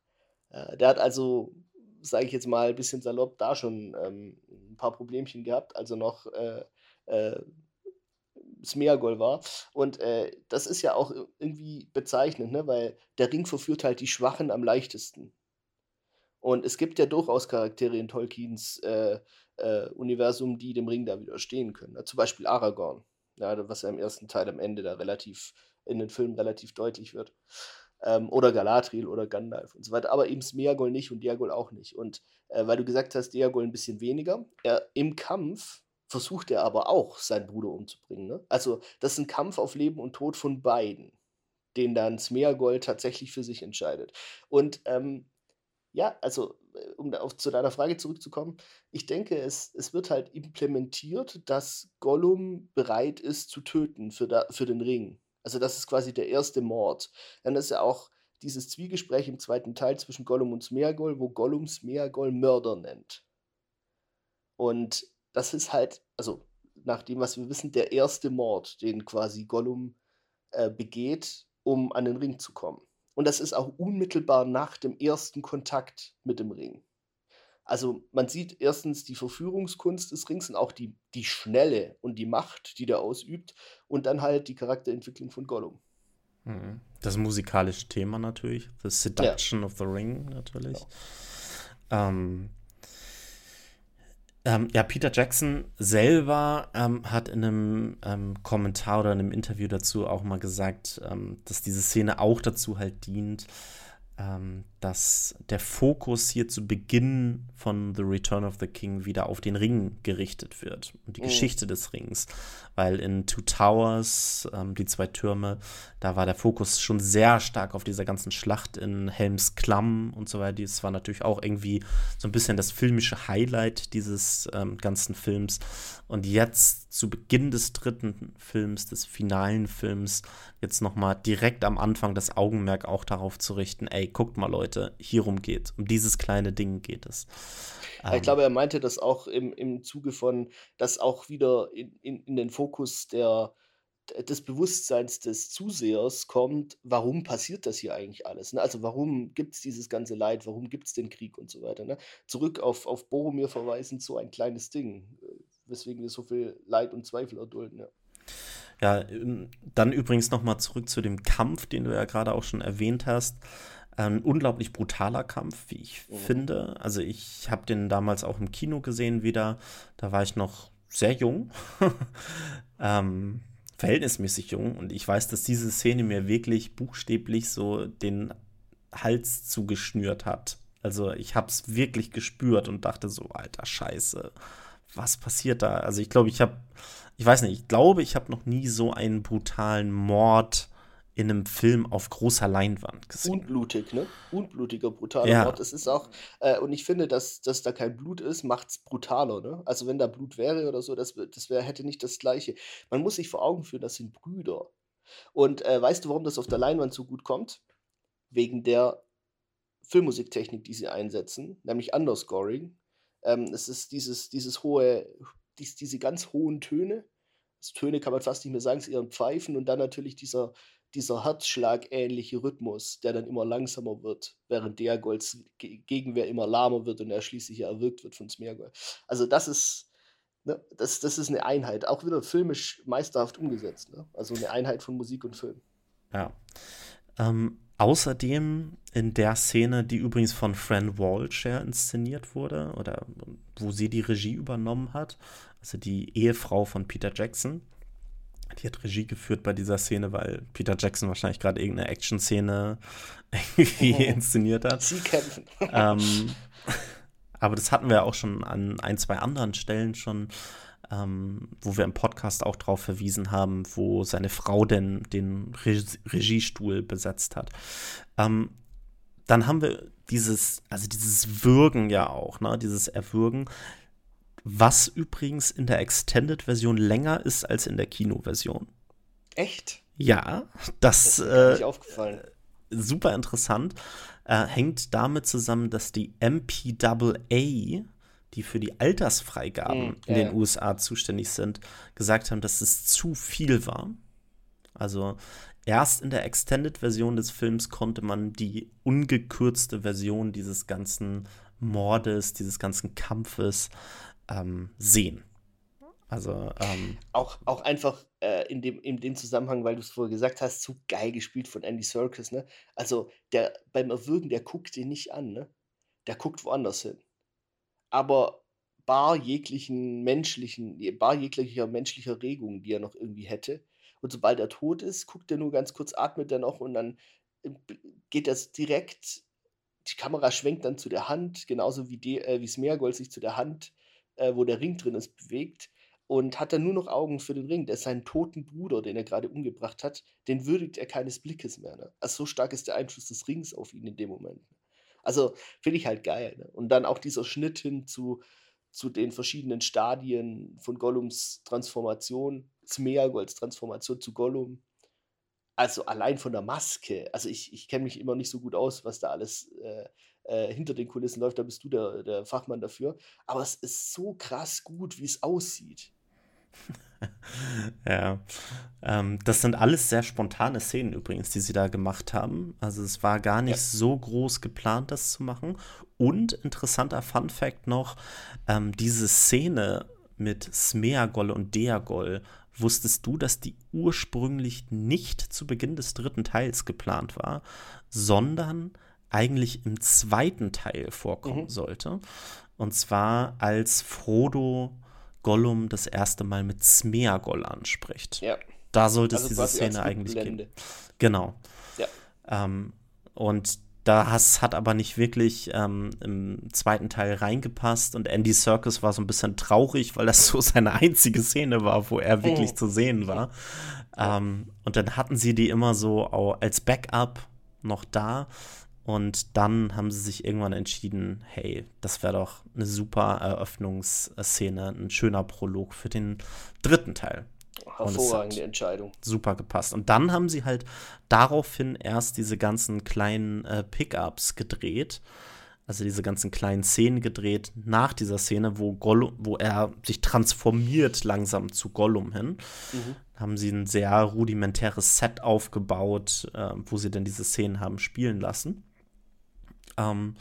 Äh, der hat also, sage ich jetzt mal ein bisschen salopp, da schon ähm, ein paar Problemchen gehabt, also noch äh, äh, Smeagol war. Und äh, das ist ja auch irgendwie bezeichnend, ne? weil der Ring verführt halt die Schwachen am leichtesten. Und es gibt ja durchaus Charaktere in Tolkiens äh, äh, Universum, die dem Ring da widerstehen können. zum Beispiel Aragorn, ja, was ja im ersten Teil am Ende da relativ in den Filmen relativ deutlich wird. Ähm, oder Galadriel oder Gandalf und so weiter. Aber eben Smeagol nicht und Diagol auch nicht. Und äh, weil du gesagt hast, Diagol ein bisschen weniger, er, im Kampf versucht er aber auch, seinen Bruder umzubringen. Ne? Also, das ist ein Kampf auf Leben und Tod von beiden, den dann Smeagol tatsächlich für sich entscheidet. Und ähm, ja, also äh, um auf, zu deiner Frage zurückzukommen, ich denke, es, es wird halt implementiert, dass Gollum bereit ist zu töten für, da, für den Ring. Also das ist quasi der erste Mord. Dann ist ja auch dieses Zwiegespräch im zweiten Teil zwischen Gollum und Smeagol, wo Gollum Smeagol Mörder nennt. Und das ist halt, also nach dem, was wir wissen, der erste Mord, den quasi Gollum äh, begeht, um an den Ring zu kommen. Und das ist auch unmittelbar nach dem ersten Kontakt mit dem Ring. Also man sieht erstens die Verführungskunst des Rings und auch die, die Schnelle und die Macht, die der ausübt. Und dann halt die Charakterentwicklung von Gollum. Mhm. Das musikalische Thema natürlich. The Seduction ja. of the Ring natürlich. Ja. Ähm, ähm, ja, Peter Jackson selber ähm, hat in einem ähm, Kommentar oder in einem Interview dazu auch mal gesagt, ähm, dass diese Szene auch dazu halt dient, ähm, dass der Fokus hier zu Beginn von The Return of the King wieder auf den Ring gerichtet wird und die oh. Geschichte des Rings. Weil in Two Towers, ähm, die zwei Türme, da war der Fokus schon sehr stark auf dieser ganzen Schlacht in Helms Klamm und so weiter. Das war natürlich auch irgendwie so ein bisschen das filmische Highlight dieses ähm, ganzen Films. Und jetzt zu Beginn des dritten Films, des finalen Films, jetzt nochmal direkt am Anfang das Augenmerk auch darauf zu richten, ey, guckt mal Leute, hierum geht um dieses kleine Ding geht es. Ich ähm. glaube, er meinte das auch im, im Zuge von, dass auch wieder in, in, in den Fokus der, des Bewusstseins des Zusehers kommt, warum passiert das hier eigentlich alles? Ne? Also warum gibt es dieses ganze Leid, warum gibt es den Krieg und so weiter? Ne? Zurück auf, auf Boromir verweisend, so ein kleines Ding, äh, weswegen wir so viel Leid und Zweifel erdulden. Ja. Ja, ähm, dann übrigens nochmal zurück zu dem Kampf, den du ja gerade auch schon erwähnt hast. Ein unglaublich brutaler Kampf, wie ich mhm. finde. Also ich habe den damals auch im Kino gesehen wieder. Da war ich noch sehr jung. <laughs> ähm, verhältnismäßig jung. Und ich weiß, dass diese Szene mir wirklich buchstäblich so den Hals zugeschnürt hat. Also ich habe es wirklich gespürt und dachte so, alter Scheiße, was passiert da? Also ich glaube, ich habe, ich weiß nicht, ich glaube, ich habe noch nie so einen brutalen Mord in einem Film auf großer Leinwand gesehen. Unblutig, ne? Unblutiger, brutaler Ja. Mord. Es ist auch, äh, und ich finde, dass, dass da kein Blut ist, macht es brutaler, ne? Also wenn da Blut wäre oder so, das, das wär, hätte nicht das Gleiche. Man muss sich vor Augen führen, das sind Brüder. Und äh, weißt du, warum das auf der Leinwand so gut kommt? Wegen der Filmmusiktechnik, die sie einsetzen, nämlich Underscoring. Ähm, es ist dieses, dieses hohe, dies, diese ganz hohen Töne. Das Töne kann man fast nicht mehr sagen, es ist eher ein Pfeifen und dann natürlich dieser, dieser Herzschlag-ähnliche Rhythmus, der dann immer langsamer wird, während Deagolds Ge- Gegenwehr immer lahmer wird und er schließlich ja erwürgt wird von Smeargol. Also das ist, ne, das, das ist eine Einheit, auch wieder filmisch meisterhaft umgesetzt. Ne? Also eine Einheit von Musik und Film. Ja. Ähm, außerdem in der Szene, die übrigens von Fran Walsh inszeniert wurde, oder wo sie die Regie übernommen hat, also die Ehefrau von Peter Jackson, die hat Regie geführt bei dieser Szene, weil Peter Jackson wahrscheinlich gerade irgendeine Action-Szene <laughs> irgendwie Mhm. inszeniert hat. Sie kämpfen. ähm, <laughs> aber das hatten wir auch schon an ein, zwei anderen Stellen schon, ähm, wo wir im Podcast auch drauf verwiesen haben, wo seine Frau denn den Re Regiestuhl besetzt hat. Ähm, dann haben wir dieses, also dieses Würgen ja auch, ne, dieses Erwürgen, was übrigens in der Extended-Version länger ist als in der Kinoversion. Echt? Ja, das, Das ist äh, aufgefallen. super interessant. Äh, hängt damit zusammen, dass die MPAA, die für die Altersfreigaben Hm, in ja, den. USA zuständig sind, gesagt haben, dass es zu viel war. Also erst in der Extended-Version des Films konnte man die ungekürzte Version dieses ganzen Mordes, dieses ganzen Kampfes ähm, sehen. Also, ähm, Auch, auch einfach äh, in, dem, in dem Zusammenhang, weil du es vorher gesagt hast, so geil gespielt von Andy Serkis, ne? Also der beim Erwürgen, der guckt den nicht an, ne? Der guckt woanders hin. Aber bar jeglichen menschlichen, bar jeglicher menschlicher Regung, die er noch irgendwie hätte. Und sobald er tot ist, guckt er nur ganz kurz, atmet er noch und dann äh, geht das direkt, die Kamera schwenkt dann zu der Hand, genauso wie, die, äh, wie Smeargold sich zu der Hand, äh, wo der Ring drin ist, bewegt und hat dann nur noch Augen für den Ring. Der ist seinen toten Bruder, den er gerade umgebracht hat, den würdigt er keines Blickes mehr. Ne? Also so stark ist der Einfluss des Rings auf ihn in dem Moment. Ne? Also finde ich halt geil. Ne? Und dann auch dieser Schnitt hin zu, zu den verschiedenen Stadien von Gollums Transformation, Smeagolds Transformation zu Gollum. Also allein von der Maske. Also ich, ich kenne mich immer nicht so gut aus, was da alles äh, äh, hinter den Kulissen läuft. Da bist du der, der Fachmann dafür. Aber es ist so krass gut, wie es aussieht. <laughs> Ja, ähm, das sind alles sehr spontane Szenen übrigens, die sie da gemacht haben. Also es war gar nicht Ja. so groß geplant, das zu machen. Und interessanter Fun Fact noch, ähm, diese Szene mit Smeagol und Deagol, wusstest du, dass die ursprünglich nicht zu Beginn des dritten Teils geplant war, sondern eigentlich im zweiten Teil vorkommen Mhm. sollte? Und zwar als Frodo Gollum das erste Mal mit Smeagol anspricht. Ja. Da sollte es Also diese quasi als Szene eigentlich geben. Genau. Ja. Ähm, und da has, hat aber nicht wirklich ähm, im zweiten Teil reingepasst und Andy Serkis war so ein bisschen traurig, weil das <laughs> so seine einzige Szene war, wo er wirklich Mhm. zu sehen war. Ähm, und dann hatten sie die immer so als Backup noch da. Und dann haben sie sich irgendwann entschieden, hey, das wäre doch eine super Eröffnungsszene, ein schöner Prolog für den dritten Teil Hervorragende Entscheidung. super gepasst. Und dann haben sie halt daraufhin erst diese ganzen kleinen äh, Pickups gedreht. Also diese ganzen kleinen Szenen gedreht nach dieser Szene, wo, Gollum, wo er sich transformiert langsam zu Gollum hin. Mhm. Haben sie ein sehr rudimentäres Set aufgebaut, äh, wo sie dann diese Szenen haben spielen lassen. Ähm,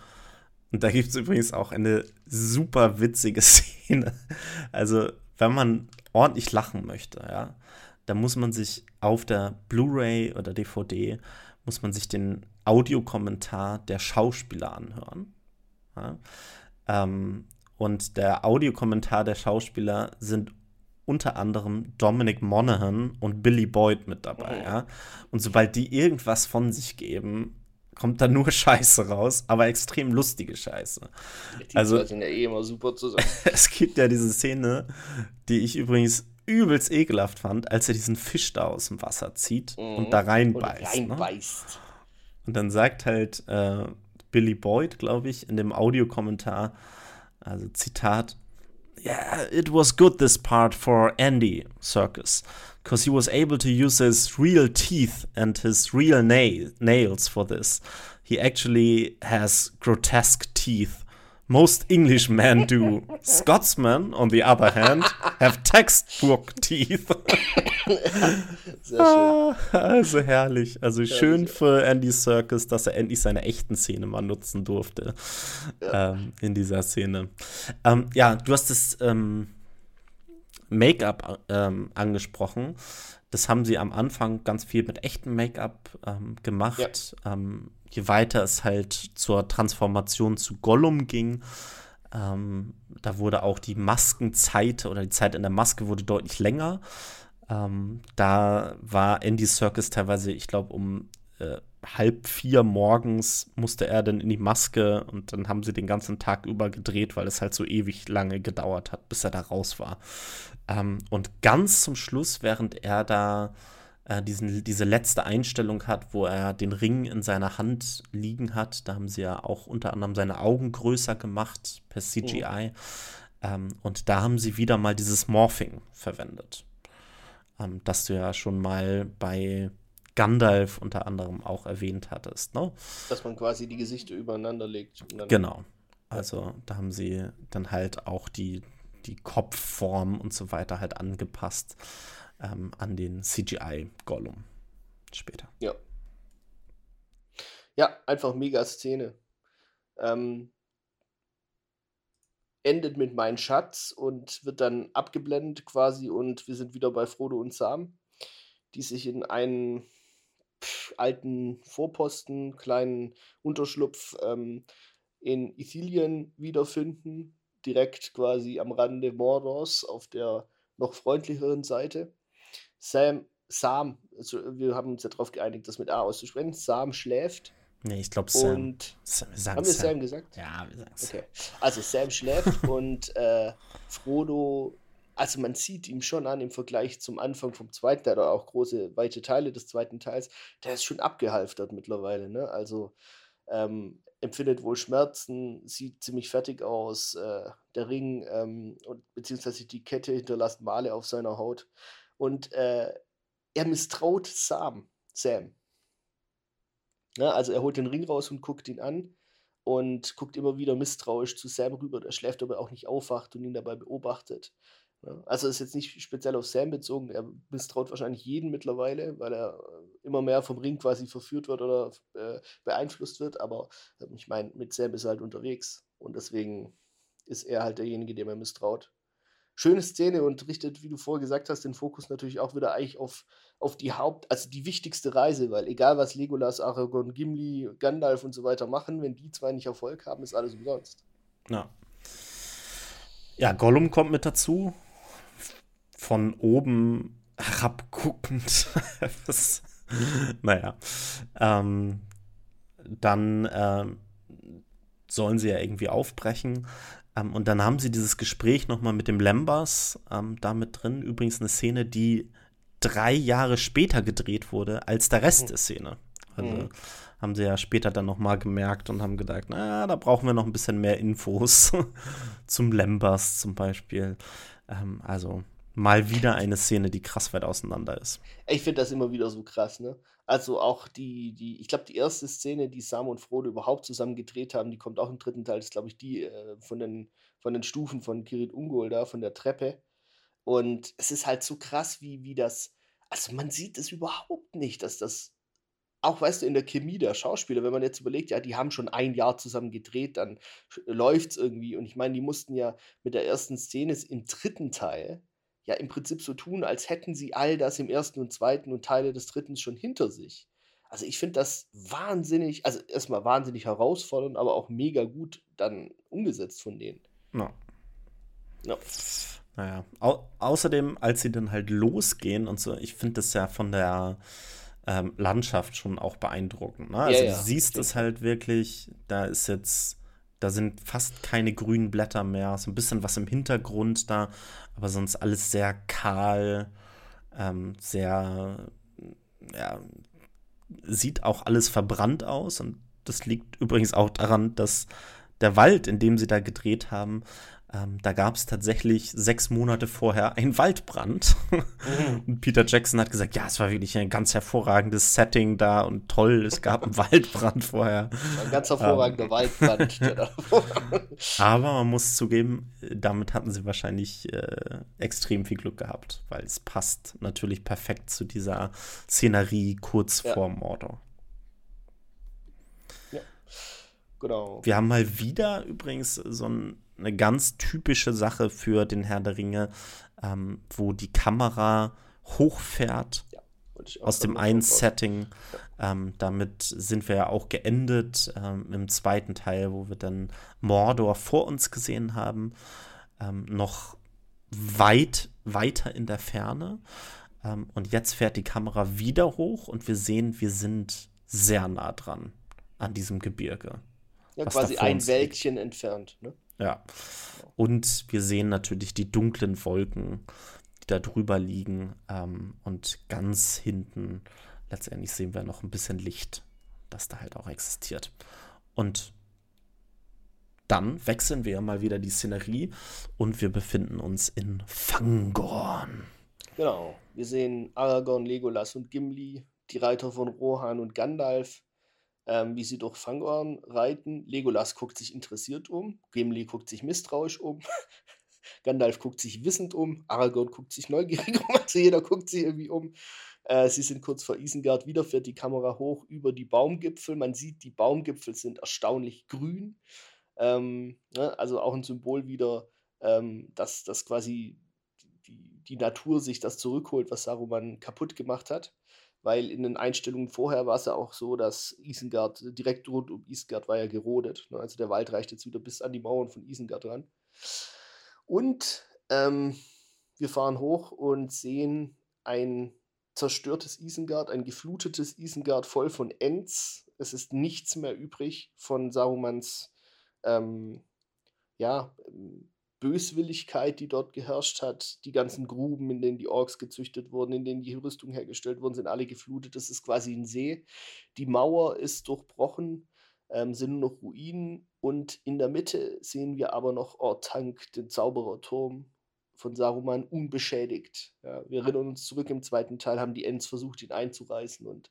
und da gibt es übrigens auch eine super witzige <laughs> Szene. Also, wenn man ordentlich lachen möchte, ja, da muss man sich auf der Blu-ray oder DVD muss man sich den Audiokommentar der Schauspieler anhören. Ja. Ähm, und der Audiokommentar der Schauspieler sind unter anderem Dominic Monaghan und Billy Boyd mit dabei. Mhm. Ja. Und sobald die irgendwas von sich geben, kommt da nur <laughs> Scheiße raus, aber extrem lustige Scheiße. Die Also- sind ja eh immer super zusammen. <laughs> Es gibt ja diese Szene, die ich übrigens übelst ekelhaft fand, als er diesen Fisch da aus dem Wasser zieht mhm. und da reinbeißt. Und, reinbeißt. Ne? und dann sagt halt äh, Billy Boyd, glaube ich, in dem Audiokommentar, also Zitat, Yeah, it was good this part for Andy Circus, because he was able to use his real teeth and his real na nails for this. He actually has grotesque teeth most Englishmen do. Scotsmen, on the other hand, have textbook teeth. Sehr schön. Also herrlich. Also herrlich. schön für Andy Serkis, dass er endlich seine echten Szene mal nutzen durfte ja. ähm, in dieser Szene. Ähm, ja, du hast das ähm, Make-up ähm, angesprochen. Das haben sie am Anfang ganz viel mit echtem Make-up ähm, gemacht. Ja. Je weiter es halt zur Transformation zu Gollum ging, ähm, da wurde auch die Maskenzeit oder die Zeit in der Maske wurde deutlich länger. Ähm, da war Andy Circus teilweise, ich glaube, um äh, halb vier morgens musste er dann in die Maske und dann haben sie den ganzen Tag über gedreht, weil es halt so ewig lange gedauert hat, bis er da raus war. Ähm, und ganz zum Schluss, während er da äh, diesen, diese letzte Einstellung hat, wo er den Ring in seiner Hand liegen hat. Da haben sie ja auch unter anderem seine Augen größer gemacht per CGI. Mhm. Ähm, und da haben sie wieder mal dieses Morphing verwendet. Ähm, das du ja schon mal bei Gandalf unter anderem auch erwähnt hattest. Ne? Dass man quasi die Gesichter übereinander legt. Genau. Also da haben sie dann halt auch die, die Kopfform und so weiter halt angepasst ähm, an den CGI-Gollum später. Ja. Ja, einfach mega Szene. Ähm, endet mit Mein Schatz und wird dann abgeblendet quasi und wir sind wieder bei Frodo und Sam, die sich in einen alten Vorposten, kleinen Unterschlupf ähm, in Ithilien wiederfinden, direkt quasi am Rande Mordors auf der noch freundlicheren Seite. Sam, Sam, also wir haben uns ja darauf geeinigt, das mit A auszusprechen. Sam schläft. Nee, ich glaube Sam. Und Sam, wir haben wir Sam. Sam gesagt? Ja, wir sagen Okay. Also Sam schläft <laughs> und äh, Frodo, also man sieht ihm schon an im Vergleich zum Anfang vom zweiten, hat auch große, weite Teile des zweiten Teils, der ist schon abgehalftert mittlerweile, ne? Also ähm, empfindet wohl Schmerzen, sieht ziemlich fertig aus, äh, der Ring ähm, und beziehungsweise die Kette hinterlässt Male auf seiner Haut. Und äh, er misstraut Sam. Sam. Ja, also er holt den Ring raus und guckt ihn an und guckt immer wieder misstrauisch zu Sam rüber. Der schläft aber auch nicht aufwacht und ihn dabei beobachtet. Ja, also ist jetzt nicht speziell auf Sam bezogen. Er misstraut wahrscheinlich jeden mittlerweile, weil er äh, immer mehr vom Ring quasi verführt wird oder äh, beeinflusst wird. Aber äh, ich meine, mit Sam ist er halt unterwegs und deswegen ist er halt derjenige, dem er misstraut schöne Szene und richtet, wie du vorher gesagt hast, den Fokus natürlich auch wieder eigentlich auf, auf die Haupt-, also die wichtigste Reise, weil egal was Legolas, Aragorn, Gimli, Gandalf und so weiter machen, wenn die zwei nicht Erfolg haben, ist alles umsonst. Ja. Ja, Gollum kommt mit dazu. Von oben herabguckend. <laughs> naja. Ähm, dann äh, sollen sie ja irgendwie aufbrechen. Ähm, und dann haben sie dieses Gespräch nochmal mit dem Lambers ähm, da mit drin. Übrigens eine Szene, die drei Jahre später gedreht wurde als der Rest mhm. der Szene. Also mhm. haben sie ja später dann nochmal gemerkt und haben gedacht, na, da brauchen wir noch ein bisschen mehr Infos <laughs> zum Lambers zum Beispiel. Ähm, also mal wieder eine Szene, die krass weit auseinander ist. Ich finde das immer wieder so krass, ne? Also auch die, die, ich glaube, die erste Szene, die Sam und Frodo überhaupt zusammen gedreht haben, die kommt auch im dritten Teil, das ist, glaube ich, die äh, von, den, von den Stufen von Kirit Ungol da, von der Treppe. Und es ist halt so krass, wie, wie das, also man sieht es überhaupt nicht, dass das, auch weißt du, in der Chemie der Schauspieler, wenn man jetzt überlegt, ja, die haben schon ein Jahr zusammen gedreht, dann läuft es irgendwie. Und ich meine, die mussten ja mit der ersten Szene im dritten Teil, ja im Prinzip so tun, als hätten sie all das im ersten und zweiten und Teile des dritten schon hinter sich. Also ich finde das wahnsinnig, also erstmal wahnsinnig herausfordernd, aber auch mega gut dann umgesetzt von denen. No. No. Naja, Au außerdem, als sie dann halt losgehen und so, ich finde das ja von der ähm, Landschaft schon auch beeindruckend. Ne? Also ja, ja, du siehst es halt wirklich, da ist jetzt Da sind fast keine grünen Blätter mehr, so ein bisschen was im Hintergrund da, aber sonst alles sehr kahl, ähm, sehr, ja, sieht auch alles verbrannt aus. Und das liegt übrigens auch daran, dass der Wald, in dem sie da gedreht haben, ähm, da gab es tatsächlich sechs Monate vorher einen Waldbrand. Mhm. Und Peter Jackson hat gesagt, ja, es war wirklich ein ganz hervorragendes Setting da und toll, es gab einen Waldbrand vorher. Ein ganz hervorragender ähm. Waldbrand. <laughs> Aber man muss zugeben, damit hatten sie wahrscheinlich äh, extrem viel Glück gehabt, weil es passt natürlich perfekt zu dieser Szenerie kurz ja. vor Mordor. Genau. Wir haben mal wieder übrigens so ein, eine ganz typische Sache für den Herr der Ringe, ähm, wo die Kamera hochfährt ja, aus dem einen Setting. Ja. Ähm, damit sind wir ja auch geendet ähm, im zweiten Teil, wo wir dann Mordor vor uns gesehen haben. Ähm, noch weit weiter in der Ferne. Ähm, und jetzt fährt die Kamera wieder hoch und wir sehen, wir sind sehr nah dran an diesem Gebirge. Ja, quasi ein Wäldchen entfernt. Ne? Ja. Und wir sehen natürlich die dunklen Wolken, die da drüber liegen. Ähm, und ganz hinten letztendlich sehen wir noch ein bisschen Licht, das da halt auch existiert. Und dann wechseln wir mal wieder die Szenerie und wir befinden uns in Fangorn. Genau. Wir sehen Aragorn, Legolas und Gimli, die Reiter von Rohan und Gandalf ähm, wie sie durch Fangorn reiten. Legolas guckt sich interessiert um, Gimli guckt sich misstrauisch um, <laughs> Gandalf guckt sich wissend um, Aragorn guckt sich neugierig <laughs> um, also jeder guckt sich irgendwie um. Äh, sie sind kurz vor Isengard, wieder fährt die Kamera hoch über die Baumgipfel. Man sieht, die Baumgipfel sind erstaunlich grün. Ähm, ne? Also auch ein Symbol wieder, ähm, dass, dass quasi die, die Natur sich das zurückholt, was Saruman kaputt gemacht hat weil in den Einstellungen vorher war es ja auch so, dass Isengard, direkt rund um Isengard war ja gerodet. Ne? Also der Wald reicht jetzt wieder bis an die Mauern von Isengard ran. Und ähm, wir fahren hoch und sehen ein zerstörtes Isengard, ein geflutetes Isengard voll von Ents. Es ist nichts mehr übrig von Sarumans ähm, ja, Böswilligkeit, die dort geherrscht hat. Die ganzen Gruben, in denen die Orks gezüchtet wurden, in denen die Rüstung hergestellt wurden, sind alle geflutet. Das ist quasi ein See. Die Mauer ist durchbrochen, ähm, sind nur noch Ruinen. Und in der Mitte sehen wir aber noch Ortank, den Zaubererturm von Saruman, unbeschädigt. Ja, wir erinnern uns zurück im zweiten Teil, haben die Ents versucht, ihn einzureißen und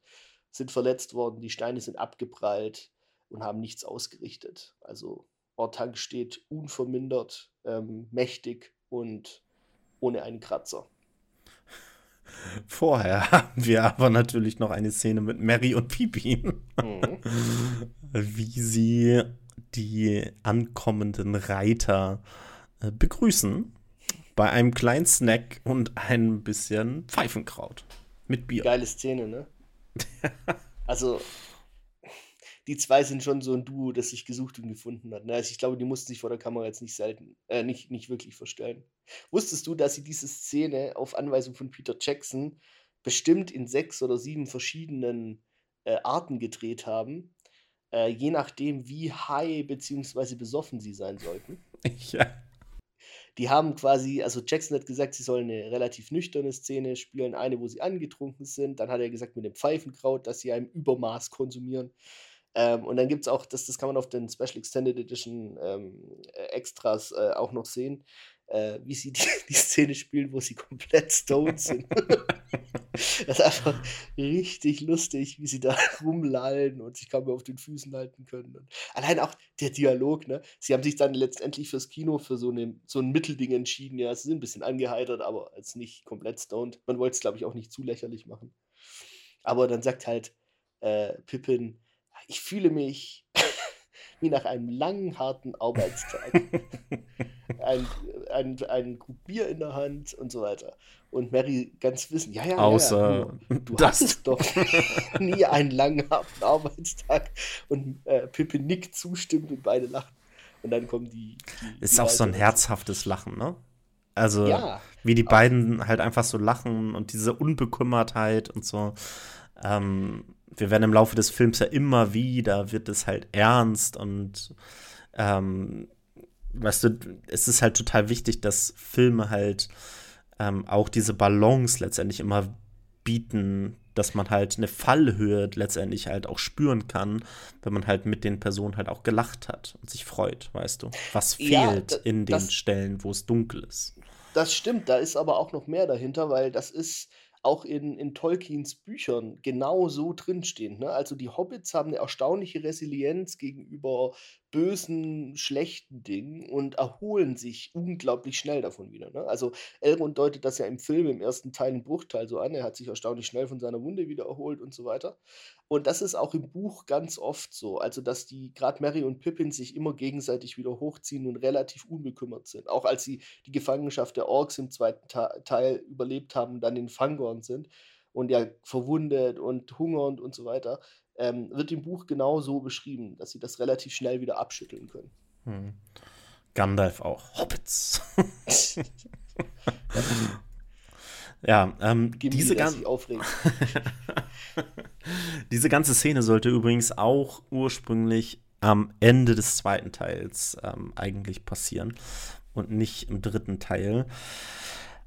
sind verletzt worden. Die Steine sind abgeprallt und haben nichts ausgerichtet. Also Ortank steht unvermindert, ähm, mächtig und ohne einen Kratzer. Vorher <laughs> haben wir aber natürlich noch eine Szene mit Mary und Pipi. Mhm. <laughs> Wie sie die ankommenden Reiter äh, begrüßen. Bei einem kleinen Snack und ein bisschen Pfeifenkraut. Mit Bier. Geile Szene, ne? <laughs> also, die zwei sind schon so ein Duo, das sich gesucht und gefunden hat. Ne? Also ich glaube, die mussten sich vor der Kamera jetzt nicht selten, äh, nicht, nicht wirklich verstellen. Wusstest du, dass sie diese Szene auf Anweisung von Peter Jackson bestimmt in sechs oder sieben verschiedenen äh, Arten gedreht haben, äh, je nachdem, wie high bzw. besoffen sie sein sollten? <laughs> Ja. Die haben quasi, also Jackson hat gesagt, sie sollen eine relativ nüchterne Szene spielen, eine, wo sie angetrunken sind. Dann hat er gesagt, mit dem Pfeifenkraut, dass sie einem Übermaß konsumieren. Ähm, und dann gibt es auch, das, das kann man auf den Special Extended Edition ähm, äh, Extras äh, auch noch sehen, äh, wie sie <laughs> die, die, Szene spielen, wo sie komplett stoned sind. <laughs> das ist einfach richtig lustig, wie sie da <laughs> rumlallen und sich kaum mehr auf den Füßen halten können. Und allein auch der Dialog, ne? Sie haben sich dann letztendlich fürs Kino für so, eine, so ein Mittelding entschieden. Ja, sie sind ein bisschen angeheitert, aber als nicht komplett stoned. Man wollte es, glaube ich, auch nicht zu lächerlich machen. Aber dann sagt halt äh, Pippin, ich fühle mich <laughs> wie nach einem langen, harten Arbeitstag. <laughs> ein, ein, ein Krug Bier in der Hand und so weiter. Und Mary ganz wissen, ja, ja, Außer ja, du, du hattest doch <laughs> nie einen langen, harten Arbeitstag. Und äh, Pippi nickt zustimmt und beide lachen. Und dann kommen die. die ist die auch so ein herzhaftes Lachen, ne? Also, ja, wie die beiden halt einfach so lachen und diese Unbekümmertheit und so. Ähm, wir werden im Laufe des Films ja immer wieder, wird es halt ernst und ähm, weißt du, es ist halt total wichtig, dass Filme halt ähm, auch diese Balance letztendlich immer bieten, dass man halt eine Fallhöhe letztendlich halt auch spüren kann, wenn man halt mit den Personen halt auch gelacht hat und sich freut, weißt du. Was fehlt ja, in den Stellen, wo es dunkel ist. Das stimmt, da ist aber auch noch mehr dahinter, weil das ist auch in, in Tolkiens Büchern genau so drinstehen. Ne? Also die Hobbits haben eine erstaunliche Resilienz gegenüber bösen, schlechten Dingen und erholen sich unglaublich schnell davon wieder. Ne? Also Elrond deutet das ja im Film im ersten Teil im Bruchteil so an. Er hat sich erstaunlich schnell von seiner Wunde wieder erholt und so weiter. Und das ist auch im Buch ganz oft so. Also, dass die, gerade Mary und Pippin, sich immer gegenseitig wieder hochziehen und relativ unbekümmert sind. Auch als sie die Gefangenschaft der Orks im zweiten Teil überlebt haben und dann in Fangorn sind und ja verwundet und hungernd und so weiter ähm, wird im Buch genau so beschrieben, dass sie das relativ schnell wieder abschütteln können. Hm. Gandalf auch. Hobbits. <laughs> ja, ähm, diese, gan <laughs> diese ganze Szene sollte übrigens auch ursprünglich am Ende des zweiten Teils ähm, eigentlich passieren und nicht im dritten Teil.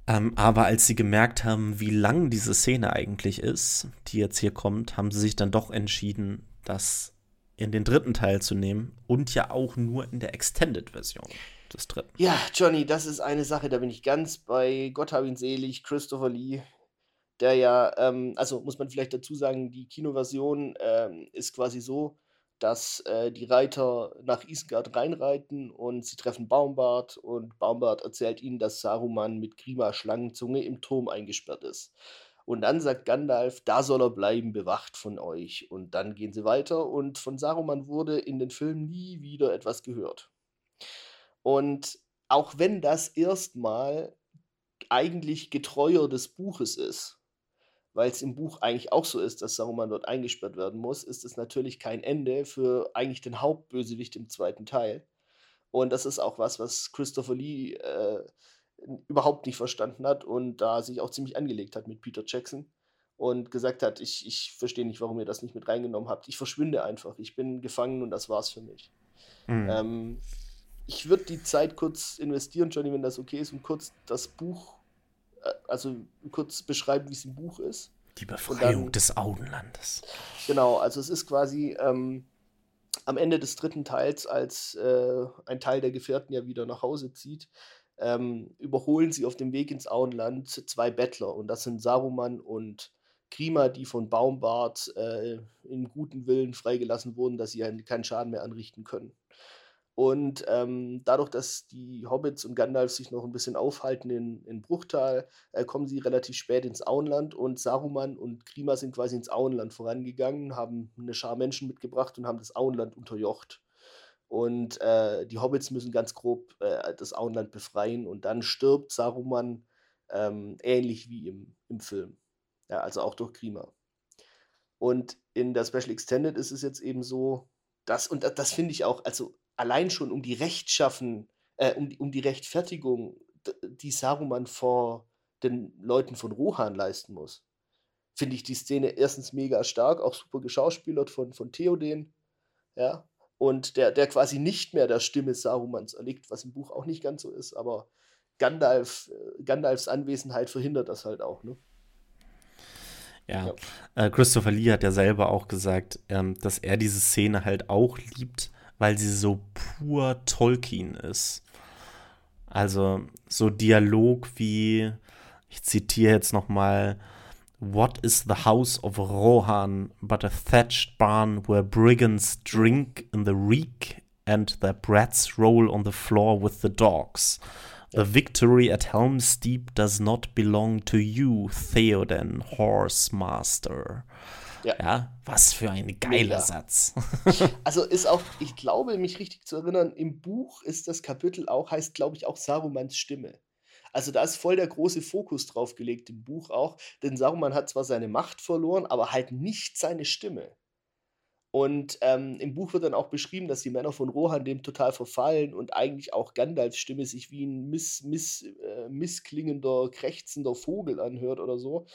Ähm, aber als sie gemerkt haben, wie lang diese Szene eigentlich ist, die jetzt hier kommt, haben sie sich dann doch entschieden, das in den dritten Teil zu nehmen und ja auch nur in der Extended-Version des dritten. Ja, Johnny, das ist eine Sache, da bin ich ganz bei Gott hab ihn selig, Christopher Lee, der ja, ähm, also muss man vielleicht dazu sagen, die Kinoversion ähm, ist quasi so, dass äh, die Reiter nach Isengard reinreiten und sie treffen Baumbart und Baumbart erzählt ihnen, dass Saruman mit Grima Schlangenzunge im Turm eingesperrt ist. Und dann sagt Gandalf, da soll er bleiben, bewacht von euch. Und dann gehen sie weiter und von Saruman wurde in den Filmen nie wieder etwas gehört. Und auch wenn das erstmal eigentlich getreuer des Buches ist, weil es im Buch eigentlich auch so ist, dass Saruman dort eingesperrt werden muss, ist es natürlich kein Ende für eigentlich den Hauptbösewicht im zweiten Teil. Und das ist auch was, was Christopher Lee äh, überhaupt nicht verstanden hat und da sich auch ziemlich angelegt hat mit Peter Jackson und gesagt hat, ich, ich verstehe nicht, warum ihr das nicht mit reingenommen habt. Ich verschwinde einfach. Ich bin gefangen und das war's für mich. Mhm. Ähm, ich würde die Zeit kurz investieren, Johnny, wenn das okay ist, und kurz das Buch also kurz beschreiben, wie es im Buch ist. Die Befreiung dann, des Augenlandes. Genau, also es ist quasi ähm, am Ende des dritten Teils, als äh, ein Teil der Gefährten ja wieder nach Hause zieht, ähm, überholen sie auf dem Weg ins Auenland zwei Bettler. Und das sind Saruman und Grima, die von Baumbart äh, im guten Willen freigelassen wurden, dass sie keinen Schaden mehr anrichten können. Und ähm, dadurch, dass die Hobbits und Gandalf sich noch ein bisschen aufhalten in, in Bruchtal, äh, kommen sie relativ spät ins Auenland und Saruman und Grima sind quasi ins Auenland vorangegangen, haben eine Schar Menschen mitgebracht und haben das Auenland unterjocht. Und äh, die Hobbits müssen ganz grob äh, das Auenland befreien und dann stirbt Saruman ähm, ähnlich wie im, im Film. Ja, also auch durch Grima. Und in der Special Extended ist es jetzt eben so, dass, und das, das finde ich auch, also allein schon um die Rechtschaffen, äh, um, die, um die Rechtfertigung, die Saruman vor den Leuten von Rohan leisten muss, finde ich die Szene erstens mega stark, auch super geschauspielert von, von Theoden, ja, und der, der quasi nicht mehr der Stimme Sarumans erliegt, was im Buch auch nicht ganz so ist, aber Gandalf, äh, Gandalfs Anwesenheit verhindert das halt auch, ne? Ja, ja. Äh, Christopher Lee hat ja selber auch gesagt, ähm, dass er diese Szene halt auch liebt, weil sie so pur Tolkien ist. Also so Dialog wie, ich zitiere jetzt noch mal, What is the house of Rohan but a thatched barn where brigands drink in the reek and their brats roll on the floor with the dogs? The victory at Helm's Deep does not belong to you, Theoden, Horse Master. Ja. ja. was für ein geiler Mega. Satz. <laughs> also <laughs> ist auch, ich glaube, mich richtig zu erinnern, im Buch ist das Kapitel auch, heißt, glaube ich, auch Sarumans Stimme. Also da ist voll der große Fokus drauf gelegt im Buch auch, denn Saruman hat zwar seine Macht verloren, aber halt nicht seine Stimme. Und ähm, im Buch wird dann auch beschrieben, dass die Männer von Rohan dem total verfallen und eigentlich auch Gandalfs Stimme sich wie ein miss, miss, äh, missklingender, krächzender Vogel anhört oder so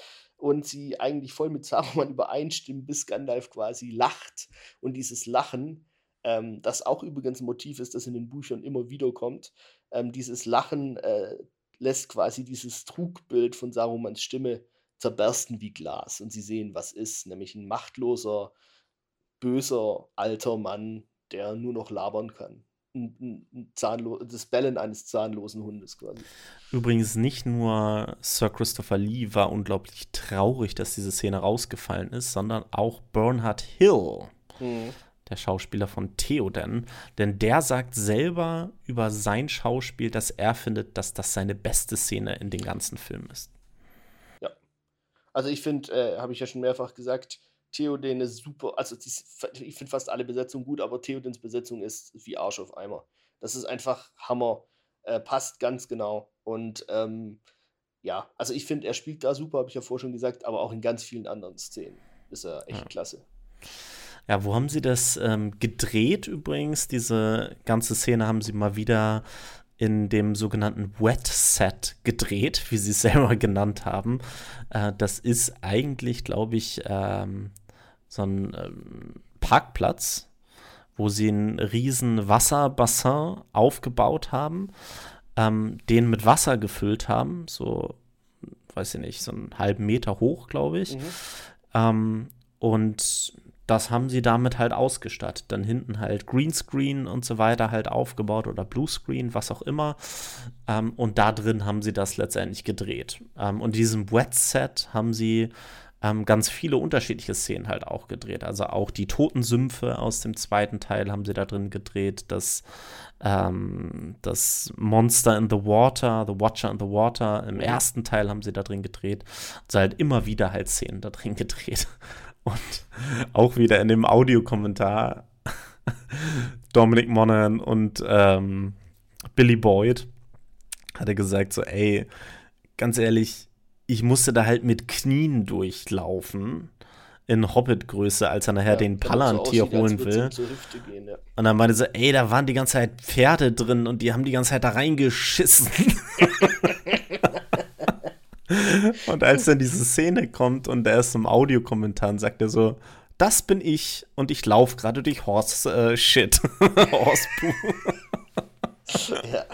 und sie eigentlich voll mit Saruman <laughs> übereinstimmen, bis Gandalf quasi lacht. Und dieses Lachen Ähm, das auch übrigens ein Motiv ist, das in den Büchern immer wieder kommt. Ähm, dieses Lachen äh, lässt quasi dieses Trugbild von Sarumans Stimme zerbersten wie Glas und sie sehen, was ist, nämlich ein machtloser, böser, alter Mann, der nur noch labern kann. Ein, ein zahnlo das Bellen eines zahnlosen Hundes quasi. Übrigens nicht nur Sir Christopher Lee war unglaublich traurig, dass diese Szene rausgefallen ist, sondern auch Bernhard Hill. Mhm der Schauspieler von Theoden, denn der sagt selber über sein Schauspiel, dass er findet, dass das seine beste Szene in den ganzen Film ist. Ja. Also ich finde, äh, habe ich ja schon mehrfach gesagt, Theoden ist super, also die, ich finde fast alle Besetzungen gut, aber Theodens Besetzung ist wie Arsch auf Eimer. Das ist einfach Hammer. Äh, passt ganz genau. Und ähm, ja, also ich finde, er spielt da super, habe ich ja vorher schon gesagt, aber auch in ganz vielen anderen Szenen ist er echt ja. klasse. Ja, wo haben sie das ähm, gedreht übrigens? Diese ganze Szene haben sie mal wieder in dem sogenannten Wet Set gedreht, wie sie es <laughs> selber genannt haben. Äh, das ist eigentlich, glaube ich, ähm, so ein ähm, Parkplatz, wo sie einen riesen Wasserbassin aufgebaut haben, ähm, den mit Wasser gefüllt haben, so, weiß ich nicht, so einen halben Meter hoch, glaube ich. Mhm. Ähm, und das haben sie damit halt ausgestattet. Dann hinten halt Greenscreen und so weiter halt aufgebaut oder Bluescreen, was auch immer. Ähm, und da drin haben sie das letztendlich gedreht. Ähm, und diesem Wet-Set haben sie ähm, ganz viele unterschiedliche Szenen halt auch gedreht. Also auch die Totensümpfe aus dem zweiten Teil haben sie da drin gedreht. Das, ähm, das Monster in the Water, The Watcher in the Water im ersten Teil haben sie da drin gedreht. Also halt immer wieder halt Szenen da drin <laughs> gedreht. Und auch wieder in dem Audiokommentar <laughs> Dominic Monaghan und ähm, Billy Boyd hat er gesagt so, ey, ganz ehrlich, ich musste da halt mit Knien durchlaufen in Hobbit-Größe, als er nachher ja, den Palantir so holen will. Gehen, ja. Und dann meinte so, ey, da waren die ganze Zeit Pferde drin und die haben die ganze Zeit da reingeschissen. <laughs> und als dann diese Szene kommt und er ist im Audiokommentar sagt er so, das bin ich und ich laufe gerade durch Horse äh, Shit. <laughs> Horse ja.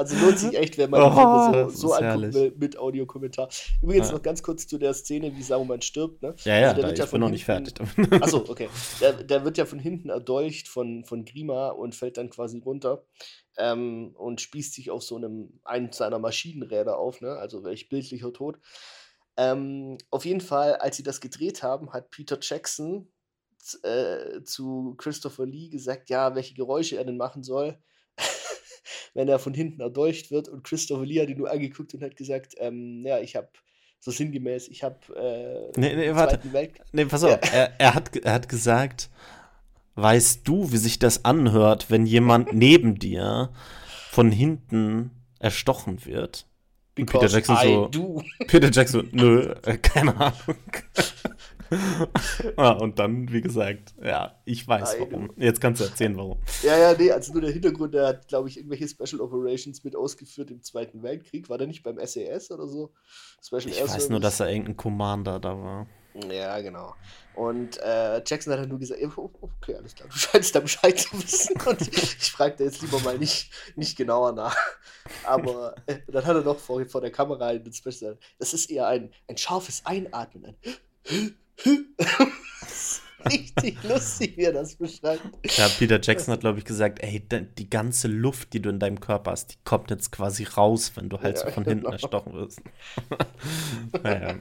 Also lohnt sich echt, wenn man oh, so, so anguckt mit, mit Audiokommentar. Übrigens ja. noch ganz kurz zu der Szene, wie Saruman stirbt. Ne? Ja, ja, also da, ich ja bin noch nicht fertig. Achso, okay. Der, der, wird ja von hinten erdolcht von, von Grima und fällt dann quasi runter ähm, und spießt sich auf so einem, einen seiner Maschinenräder auf, ne? also welch bildlicher Tod. Ähm, auf jeden Fall, als sie das gedreht haben, hat Peter Jackson äh, zu Christopher Lee gesagt, ja, welche Geräusche er denn machen soll, <laughs> wenn er von hinten erdolcht wird. Und Christopher Lee hat ihn nur angeguckt und hat gesagt, ähm, ja, ich habe so sinngemäß, ich habe äh, nee, nee, warte. Nee, pass auf, ja. er, er, hat, er hat gesagt, weißt du, wie sich das anhört, wenn jemand <laughs> neben dir von hinten erstochen wird? Because Peter Jackson so. Do. Peter Jackson, nö, äh, keine Ahnung. <laughs> <laughs> ah, und dann, wie gesagt, ja, ich weiß warum. Jetzt kannst du erzählen, warum. Ja, ja, nee, also nur der Hintergrund, der hat, glaube ich, irgendwelche Special Operations mit ausgeführt im Zweiten Weltkrieg. War der nicht beim SAS oder so? Special ich Air weiß Service? nur, dass da irgendein Commander da war. Ja, genau. Und äh, Jackson hat dann nur gesagt, oh, okay, alles klar, du scheinst da Bescheid zu wissen. <laughs> Und ich frage da jetzt lieber mal nicht, nicht genauer nach. Aber äh, dann hat er noch vor, vor der Kamera in den Special das ist eher ein, ein scharfes Einatmen. Ein <laughs> richtig lustig, wie er das beschreibt. Ja, Peter Jackson hat, glaube ich, gesagt, ey, die ganze Luft, die du in deinem Körper hast, die kommt jetzt quasi raus, wenn du halt ja, so von hinten genau. erstochen wirst. <laughs> naja.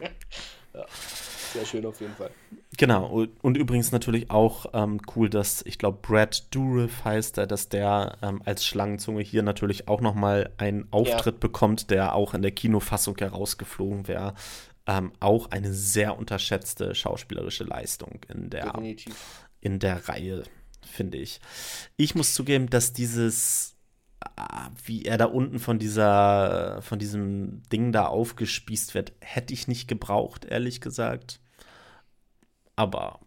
Ja. Sehr schön auf jeden Fall. Genau, und übrigens natürlich auch ähm, cool, dass ich glaube, Brad Dourif heißt er, dass der ähm, als Schlangenzunge hier natürlich auch nochmal einen Auftritt ja. bekommt, der auch in der Kinofassung herausgeflogen wäre. Ähm, auch eine sehr unterschätzte schauspielerische Leistung in der, in der Reihe, finde ich. Ich muss zugeben, dass dieses ah, wie er da unten von dieser, von diesem Ding da aufgespießt wird, hätte ich nicht gebraucht, ehrlich gesagt. Aber,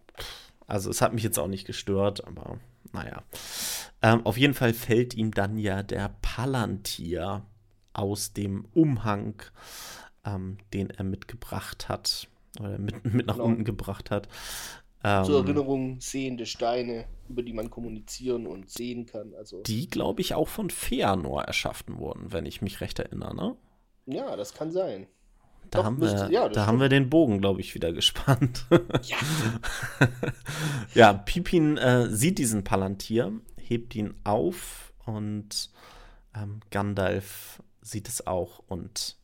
also es hat mich jetzt auch nicht gestört, aber naja. Ähm, auf jeden Fall fällt ihm dann ja der Palantir aus dem Umhang, ähm, den er mitgebracht hat, oder mit, <laughs> mit nach genau. unten gebracht hat. Ähm, Zur Erinnerung sehende Steine, über die man kommunizieren und sehen kann. Also, die, glaube ich, auch von Feanor erschaffen wurden, wenn ich mich recht erinnere. Ne? Ja, das kann sein. Da, Doch, haben, wir, ja, da haben wir den Bogen, glaube ich, wieder gespannt. <laughs> Ja. <laughs> ja, Pipin äh, sieht diesen Palantir, hebt ihn auf und ähm, Gandalf sieht es auch und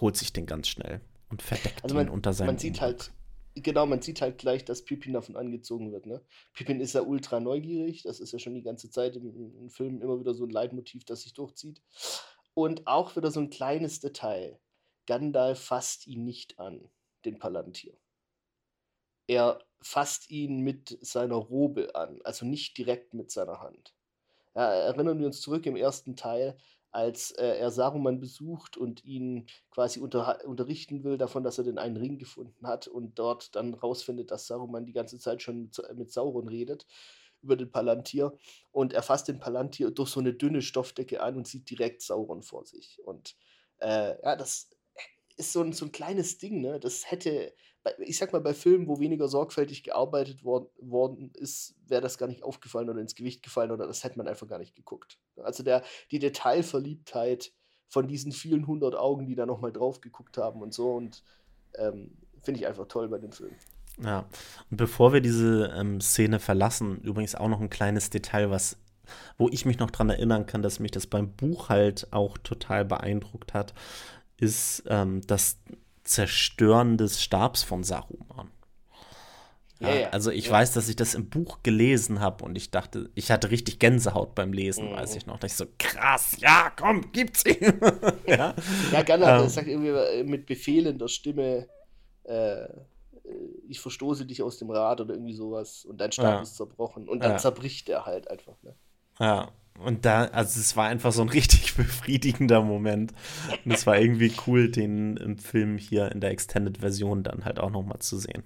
holt sich den ganz schnell und verdeckt also man, ihn unter seinem. Man sieht halt, genau, man sieht halt gleich, dass Pippin davon angezogen wird. Ne? Pippin ist ja ultra neugierig, das ist ja schon die ganze Zeit im, im Film immer wieder so ein Leitmotiv, das sich durchzieht. Und auch wieder so ein kleines Detail. Gandalf fasst ihn nicht an, den Palantir. Er fasst ihn mit seiner Robe an, also nicht direkt mit seiner Hand. Ja, erinnern wir uns zurück im ersten Teil, als äh, er Saruman besucht und ihn quasi unter, unterrichten will davon, dass er den einen Ring gefunden hat und dort dann rausfindet, dass Saruman die ganze Zeit schon mit, mit Sauron redet über den Palantir und er fasst den Palantir durch so eine dünne Stoffdecke an und sieht direkt Sauron vor sich. Und äh, ja, das ist so ein, so ein kleines Ding, ne? Das hätte ich sag mal, bei Filmen, wo weniger sorgfältig gearbeitet worden, worden ist, wäre das gar nicht aufgefallen oder ins Gewicht gefallen oder das hätte man einfach gar nicht geguckt. Also der, die Detailverliebtheit von diesen vielen hundert Augen, die da nochmal drauf geguckt haben und so und ähm, finde ich einfach toll bei dem Film. Ja, und bevor wir diese ähm, Szene verlassen, übrigens auch noch ein kleines Detail, was wo ich mich noch dran erinnern kann, dass mich das beim Buch halt auch total beeindruckt hat, ist, ähm, dass Zerstören des Stabs von Saruman. Ja, ja, also ich ja. weiß, dass ich das im Buch gelesen habe und ich dachte, ich hatte richtig Gänsehaut beim Lesen, mhm. weiß ich noch. Da ich so, krass, ja, komm, gibt's ihm. <laughs> ja, ja Gandalf ähm, sagt irgendwie äh, mit befehlender Stimme, äh, äh, ich verstoße dich aus dem Rad oder irgendwie sowas und dein Stab ist zerbrochen und dann zerbricht er halt einfach. Ne? Ja, und da, also es war einfach so ein <laughs> richtig befriedigender Moment. Und es war irgendwie cool, den im Film hier in der Extended-Version dann halt auch nochmal zu sehen.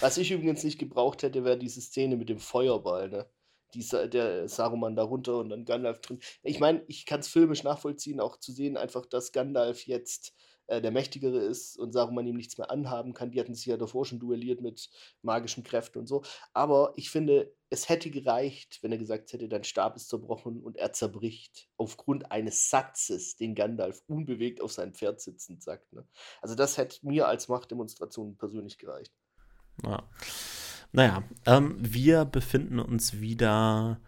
Was ich übrigens nicht gebraucht hätte, wäre diese Szene mit dem Feuerball, ne? Die, der Saruman darunter und dann Gandalf drin. Ich meine, ich kann es filmisch nachvollziehen, auch zu sehen, einfach, dass Gandalf jetzt äh, der Mächtigere ist und Saruman ihm nichts mehr anhaben kann. Die hatten sich ja davor schon duelliert mit magischen Kräften und so. Aber ich finde, es hätte gereicht, wenn er gesagt hätte, dein Stab ist zerbrochen und er zerbricht. Aufgrund eines Satzes, den Gandalf unbewegt auf sein Pferd sitzend sagt. Ne? Also das hätte mir als Machtdemonstration persönlich gereicht. Ja. Naja, ähm, wir befinden uns wieder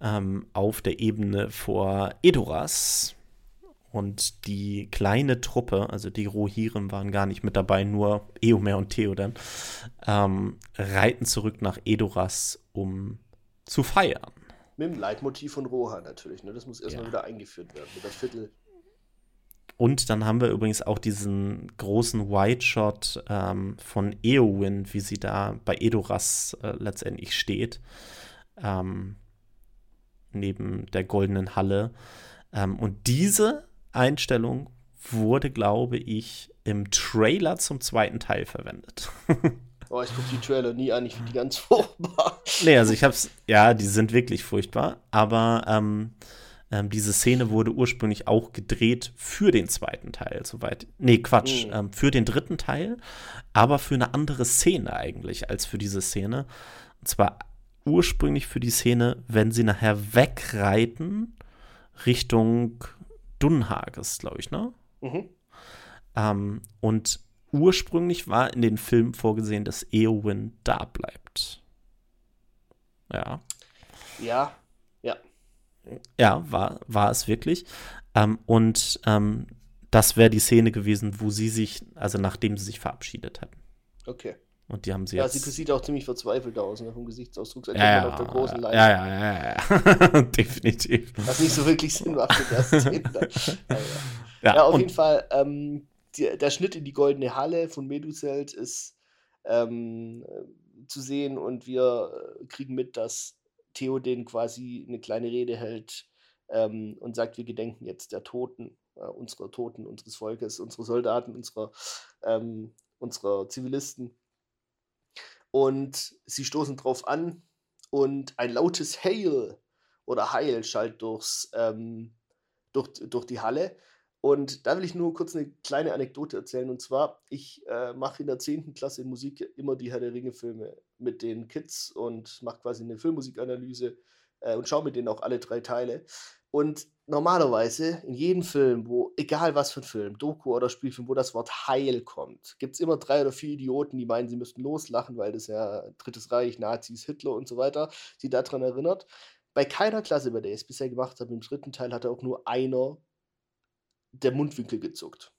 ähm, auf der Ebene vor Edoras. Und die kleine Truppe, also die Rohirrim waren gar nicht mit dabei, nur Eomer und Theoden, ähm, reiten zurück nach Edoras, um zu feiern. Mit dem Leitmotiv von Rohan natürlich, ne? Das muss erstmal ja. wieder eingeführt werden, mit der Viertel. Und dann haben wir übrigens auch diesen großen White Shot ähm, von Eowyn, wie sie da bei Edoras äh, letztendlich steht, ähm, neben der goldenen Halle. Ähm, und diese Einstellung wurde, glaube ich, im Trailer zum zweiten Teil verwendet. <laughs> oh, ich gucke die Trailer nie an, ich finde die ganz <laughs> furchtbar. Nee, also ich hab's, ja, die sind wirklich furchtbar, aber ähm, ähm, diese Szene wurde ursprünglich auch gedreht für den zweiten Teil, soweit. Nee, Quatsch, mhm. ähm, für den dritten Teil, aber für eine andere Szene eigentlich als für diese Szene. Und zwar ursprünglich für die Szene, wenn sie nachher wegreiten Richtung Dunhages, glaube ich, ne? Mhm. Ähm, und ursprünglich war in den Filmen vorgesehen, dass Eowyn da bleibt. Ja. Ja, ja. Ja, war, war es wirklich. Ähm, und ähm, das wäre die Szene gewesen, wo sie sich, also nachdem sie sich verabschiedet hatten. Okay. Und die haben sie ja, jetzt. Ja, sie sieht auch ziemlich verzweifelt aus, ne, vom Gesichtsausdruck. Ja, ja, auf der großen Leine. Ja, ja, ja, ja. <laughs> definitiv. Was nicht so wirklich Sinn macht in der Szene. ja, ja. auf jeden Fall, ähm, die, der Schnitt in die goldene Halle von Meduselt ist ähm, zu sehen und wir äh, kriegen mit, dass Theoden quasi eine kleine Rede hält ähm, und sagt, wir gedenken jetzt der Toten, äh, unserer Toten, unseres Volkes, unserer Soldaten, unserer, ähm, unserer Zivilisten und sie stoßen drauf an und ein lautes Hail oder Heil schallt durchs, ähm, durch, durch die Halle. Und da will ich nur kurz eine kleine Anekdote erzählen. Und zwar, ich äh, mache in der 10. Klasse in Musik immer die Herr der Ringe-Filme mit den Kids und mache quasi eine Filmmusikanalyse äh, und schaue mit denen auch alle drei Teile. Und normalerweise in jedem Film, wo, egal was für ein Film, Doku oder Spielfilm, wo das Wort Heil kommt, gibt es immer drei oder vier Idioten, die meinen, sie müssten loslachen, weil das ja Drittes Reich, Nazis, Hitler und so weiter sie daran erinnert. Bei keiner Klasse, bei der ich es bisher gemacht habe, im dritten Teil hatte auch nur einer der Mundwinkel gezuckt.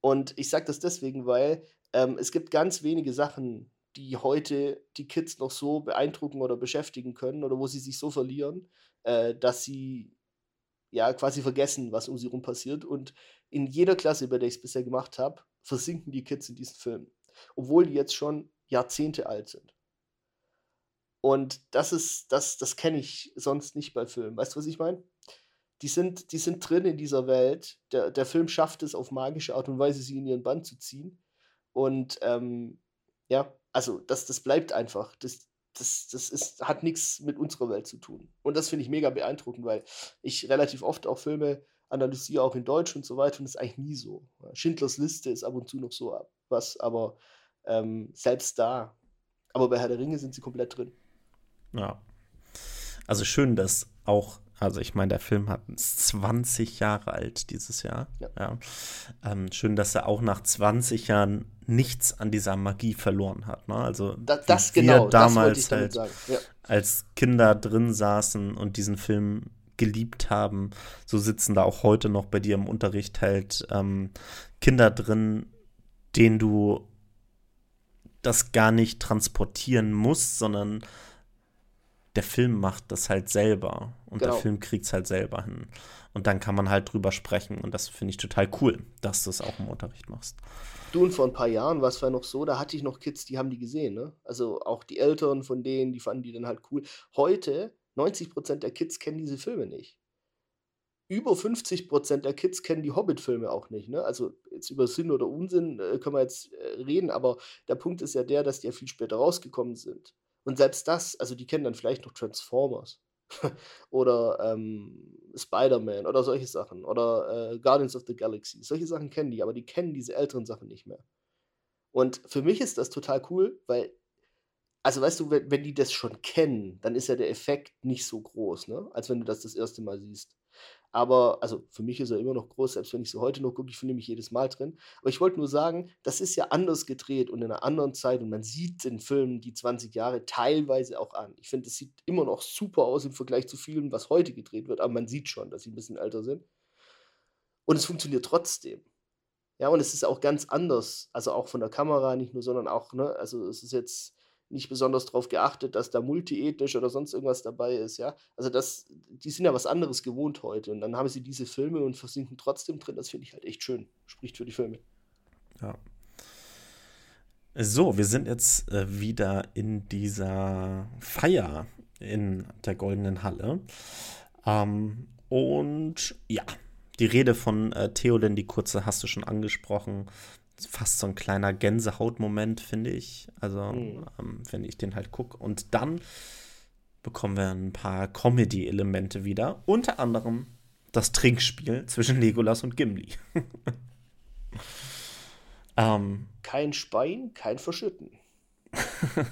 Und ich sage das deswegen, weil ähm, es gibt ganz wenige Sachen, die heute die Kids noch so beeindrucken oder beschäftigen können oder wo sie sich so verlieren, äh, dass sie ja quasi vergessen, was um sie rum passiert. Und in jeder Klasse, bei der ich es bisher gemacht habe, versinken die Kids in diesen Filmen. Obwohl die jetzt schon Jahrzehnte alt sind. Und das ist, das, das kenne ich sonst nicht bei Filmen. Weißt du, was ich meine? Die sind, die sind drin in dieser Welt. Der, der Film schafft es auf magische Art und Weise, sie in ihren Band zu ziehen. Und ähm, ja, also das, das bleibt einfach. Das, das, das ist, hat nichts mit unserer Welt zu tun. Und das finde ich mega beeindruckend, weil ich relativ oft auch Filme analysiere, auch in Deutsch und so weiter, und das ist eigentlich nie so. Schindlers Liste ist ab und zu noch so was, aber ähm, selbst da. Aber bei Herr der Ringe sind sie komplett drin. Ja. Also schön, dass auch, also ich meine, der Film hat 20 Jahre alt dieses Jahr. Ja. ja. Ähm, schön, dass er auch nach 20 Jahren nichts an dieser Magie verloren hat. Ne? Also da, das genau, damals halt ja. als Kinder drin saßen und diesen Film geliebt haben, so sitzen da auch heute noch bei dir im Unterricht halt ähm, Kinder drin, denen du das gar nicht transportieren musst, sondern der Film macht das halt selber und genau. der Film kriegt es halt selber hin. Und dann kann man halt drüber sprechen und das finde ich total cool, dass du es auch im Unterricht machst. Du und vor ein paar Jahren war es ja noch so, da hatte ich noch Kids, die haben die gesehen, ne? Also auch die Eltern von denen, die fanden die dann halt cool. Heute, 90% der Kids kennen diese Filme nicht. Über 50% der Kids kennen die Hobbit-Filme auch nicht, ne? Also jetzt über Sinn oder Unsinn äh, können wir jetzt äh, reden, aber der Punkt ist ja der, dass die ja viel später rausgekommen sind. Und selbst das, also die kennen dann vielleicht noch Transformers <laughs> oder ähm, Spider-Man oder solche Sachen oder äh, Guardians of the Galaxy. Solche Sachen kennen die, aber die kennen diese älteren Sachen nicht mehr. Und für mich ist das total cool, weil, also weißt du, wenn, wenn die das schon kennen, dann ist ja der Effekt nicht so groß, ne? als wenn du das das erste Mal siehst. Aber, also für mich ist er immer noch groß, selbst wenn ich so heute noch gucke, ich finde mich jedes Mal drin. Aber ich wollte nur sagen, das ist ja anders gedreht und in einer anderen Zeit und man sieht den Filmen die 20 Jahre teilweise auch an. Ich finde, es sieht immer noch super aus im Vergleich zu vielen, was heute gedreht wird, aber man sieht schon, dass sie ein bisschen älter sind. Und es funktioniert trotzdem. Ja, und es ist auch ganz anders, also auch von der Kamera nicht nur, sondern auch, ne, also es ist jetzt nicht besonders darauf geachtet, dass da multiethnisch oder sonst irgendwas dabei ist, ja. Also das, die sind ja was anderes gewohnt heute und dann haben sie diese Filme und versinken trotzdem drin. Das finde ich halt echt schön. Spricht für die Filme. Ja. So, wir sind jetzt äh, wieder in dieser Feier in der Goldenen Halle. Ähm, und ja, die Rede von äh, Theoden, die kurze, hast du schon angesprochen fast so ein kleiner Gänsehautmoment, finde ich. Also, mhm. ähm, wenn ich den halt gucke. Und dann bekommen wir ein paar Comedy-Elemente wieder. Unter anderem das Trinkspiel zwischen Legolas und Gimli. <laughs> ähm, kein Spein, kein Verschütten. <laughs>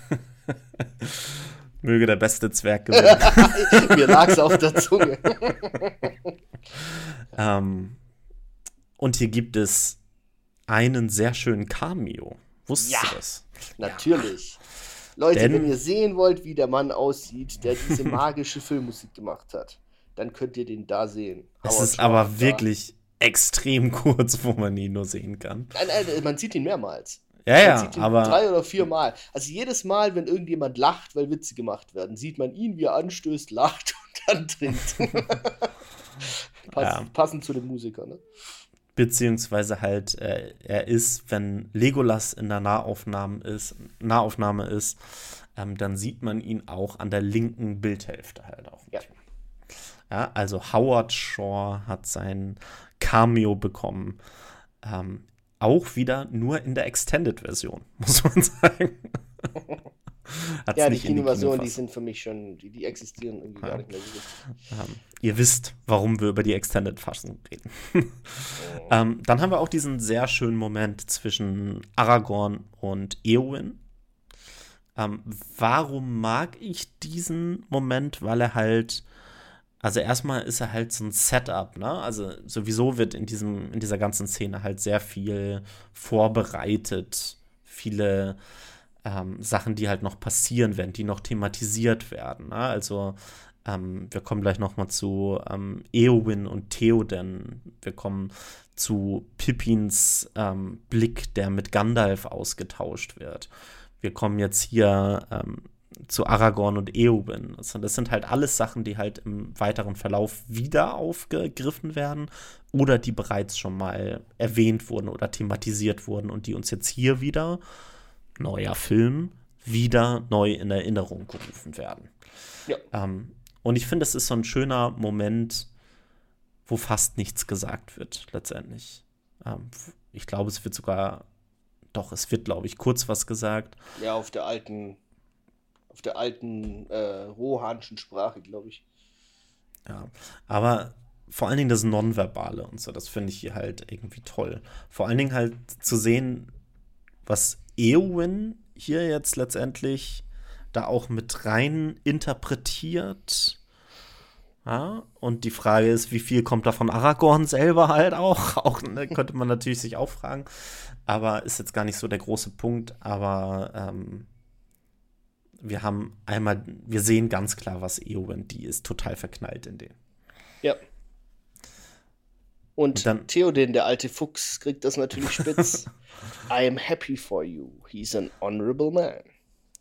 Möge der beste Zwerg gewinnen. <laughs> Mir lag's auf der Zunge. ähm, und hier gibt es einen sehr schönen Cameo. Wusstest ja, du das? Natürlich. Ja. Leute, Denn, wenn ihr sehen wollt, wie der Mann aussieht, der diese <laughs> magische Filmmusik gemacht hat, dann könnt ihr den da sehen. Es Howard ist aber da. wirklich extrem <laughs> kurz, wo man ihn nur sehen kann. Nein, nein, man sieht ihn mehrmals. Ja, man ja, aber. Drei oder vier Mal. Also jedes Mal, wenn irgendjemand lacht, weil Witze gemacht werden, sieht man ihn, wie er anstößt, lacht <laughs> und dann trinkt. Pass, ja. Passend zu dem Musiker, ne? Beziehungsweise halt, äh, er ist, wenn Legolas in der Nahaufnahme ist, Nahaufnahme ist ähm, dann sieht man ihn auch an der linken Bildhälfte halt auch. Ja. ja also Howard Shaw hat sein Cameo bekommen. Ähm, auch wieder nur in der Extended-Version, <laughs> muss man sagen. <laughs> <laughs> ja, die Kinoversionen, die sind für mich schon, die, die existieren irgendwie ja. gar nicht mehr so ähm, Ihr wisst, warum wir über die Extended-Fassung reden. oh. <laughs> ähm, dann haben wir auch diesen sehr schönen Moment zwischen Aragorn und Eowyn. Ähm, warum mag ich diesen Moment? Weil er halt also erstmal ist er halt so ein Setup, ne? Also sowieso wird in diesem, in dieser ganzen Szene halt sehr viel vorbereitet, viele ähm, Sachen, die halt noch passieren werden, die noch thematisiert werden. Ne? Also ähm, wir kommen gleich noch mal zu ähm, Eowyn und Theoden. Wir kommen zu Pippins ähm, Blick, der mit Gandalf ausgetauscht wird. Wir kommen jetzt hier ähm, zu Aragorn und Eowyn. Also das sind halt alles Sachen, die halt im weiteren Verlauf wieder aufgegriffen werden oder die bereits schon mal erwähnt wurden oder thematisiert wurden und die uns jetzt hier wieder, neuer Film, wieder neu in Erinnerung gerufen werden. Ja. Ähm, und ich finde, es ist so ein schöner Moment, wo fast nichts gesagt wird, letztendlich. Ähm, ich glaube, es wird sogar, doch, es wird, glaube ich, kurz was gesagt. Ja, auf der alten auf der alten äh, rohanschen Sprache, glaube ich. Ja, aber vor allen Dingen das Nonverbale und so, das finde ich hier halt irgendwie toll. Vor allen Dingen halt zu sehen, was Eowyn hier jetzt letztendlich da auch mit rein interpretiert. Ja, und die Frage ist, wie viel kommt da von Aragorn selber halt auch? <laughs> Auch ne, könnte man natürlich sich auch fragen. Aber ist jetzt gar nicht so der große Punkt. Aber ähm, wir haben einmal, wir sehen ganz klar, was Eowyn, die ist total verknallt in den. Ja. Und, dann, Theoden, der alte Fuchs, kriegt das natürlich spitz. <laughs> I am happy for you. He's an honorable man.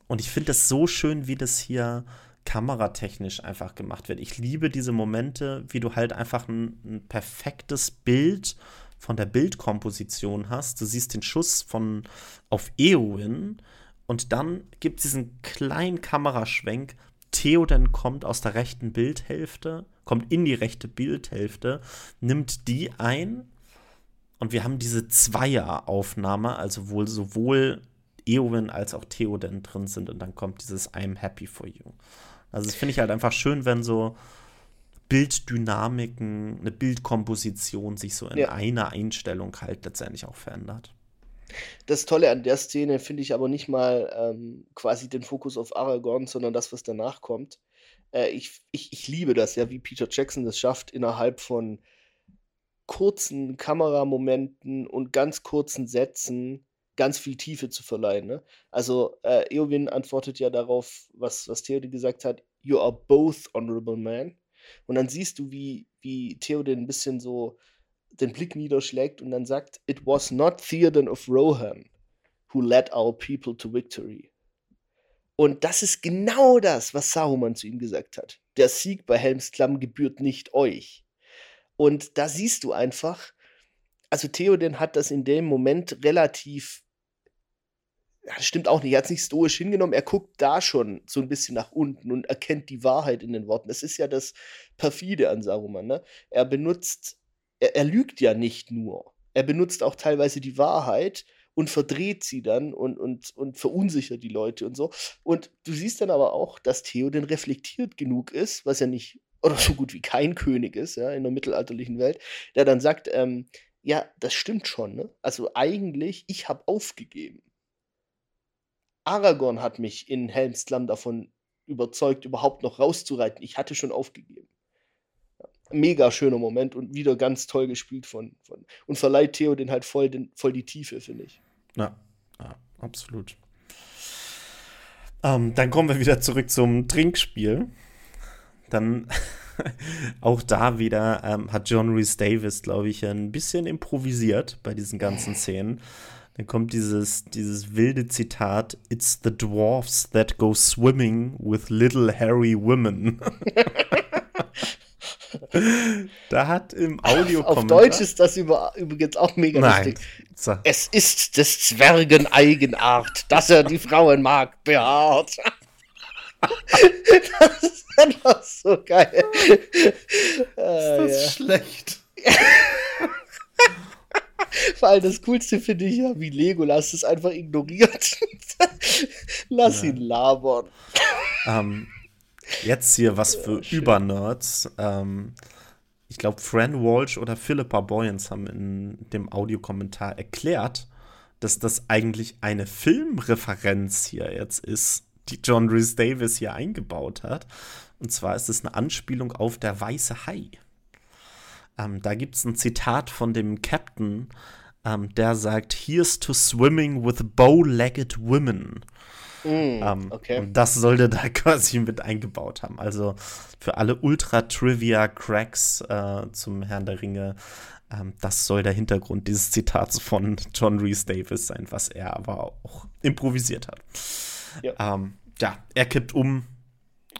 Und ich finde das so schön, wie das hier kameratechnisch einfach gemacht wird. Ich liebe diese Momente, wie du halt einfach ein, ein perfektes Bild von der Bildkomposition hast. Du siehst den Schuss von auf Eowyn und dann gibt es diesen kleinen Kameraschwenk. Theoden kommt aus der rechten Bildhälfte, kommt in die rechte Bildhälfte, nimmt die ein. Und wir haben diese Zweieraufnahme, also wohl sowohl Eowyn als auch Theoden drin sind. Und dann kommt dieses I'm happy for you. Also, das finde ich halt einfach schön, wenn so Bilddynamiken, eine Bildkomposition sich so in ja. einer Einstellung halt letztendlich auch verändert. Das Tolle an der Szene finde ich aber nicht mal ähm, quasi den Fokus auf Aragorn, sondern das, was danach kommt. Äh, ich, ich, ich liebe das ja, wie Peter Jackson das schafft, innerhalb von kurzen Kameramomenten und ganz kurzen Sätzen ganz viel Tiefe zu verleihen. Ne? Also äh, Eowyn antwortet ja darauf, was, was Theoden gesagt hat, You are both honorable men. Und dann siehst du, wie, wie Theoden ein bisschen so den Blick niederschlägt und dann sagt, It was not Theoden of Rohan who led our people to victory. Und das ist genau das, was Saruman zu ihm gesagt hat. Der Sieg bei Helms Klamm gebührt nicht euch. Und da siehst du einfach, also Theoden hat das in dem Moment relativ, das stimmt auch nicht, er hat es nicht stoisch hingenommen, er guckt da schon so ein bisschen nach unten und erkennt die Wahrheit in den Worten. Das ist ja das Perfide an Saruman. Ne? Er benutzt er, er lügt ja nicht nur. Er benutzt auch teilweise die Wahrheit und verdreht sie dann und, und, und verunsichert die Leute und so. Und du siehst dann aber auch, dass Theoden reflektiert genug ist, was ja nicht, oder so gut wie kein König ist, ja, in der mittelalterlichen Welt, der dann sagt, ähm, ja, das stimmt schon, ne? Also eigentlich, ich habe aufgegeben. Aragorn hat mich in Helmsklamm davon überzeugt, überhaupt noch rauszureiten. Ich hatte schon aufgegeben mega schöner Moment und wieder ganz toll gespielt von, von und verleiht Theo den halt voll, den, voll die Tiefe, finde ich. Ja, ja absolut. Ähm, dann kommen wir wieder zurück zum Trinkspiel. Dann <laughs> auch da wieder ähm, hat John Rhys Davis, glaube ich, ein bisschen improvisiert bei diesen ganzen Szenen. Dann kommt dieses, dieses wilde Zitat: It's the dwarfs that go swimming with little hairy women. <laughs> da hat im Audio Auf Deutsch ist das über, übrigens auch mega Nein. lustig. So. Es ist des Zwergen Eigenart, dass er die Frauen mag, behaart. <laughs> das ist einfach so geil. ist das ja. schlecht? <laughs> Vor allem das Coolste finde ich ja, wie Legolas es einfach ignoriert. <laughs> Lass ihn labern. Ähm, jetzt hier was für ja, Übernerds. Ähm, ich glaube, Fran Walsh oder Philippa Boyens haben in dem Audiokommentar erklärt, dass das eigentlich eine Filmreferenz hier jetzt ist, die John Rhys Davis hier eingebaut hat. Und zwar ist es eine Anspielung auf der weiße Hai. Ähm, da gibt es ein Zitat von dem Captain, ähm, der sagt: Here's to swimming with bow-legged women. Mm, ähm, okay. Und das sollte da <laughs> quasi mit eingebaut haben. Also für alle Ultra-Trivia-Cracks äh, zum Herrn der Ringe, ähm, das soll der Hintergrund dieses <laughs> Zitats von John Rhys Davis sein, was er aber auch improvisiert hat. Ja, ähm, ja er kippt um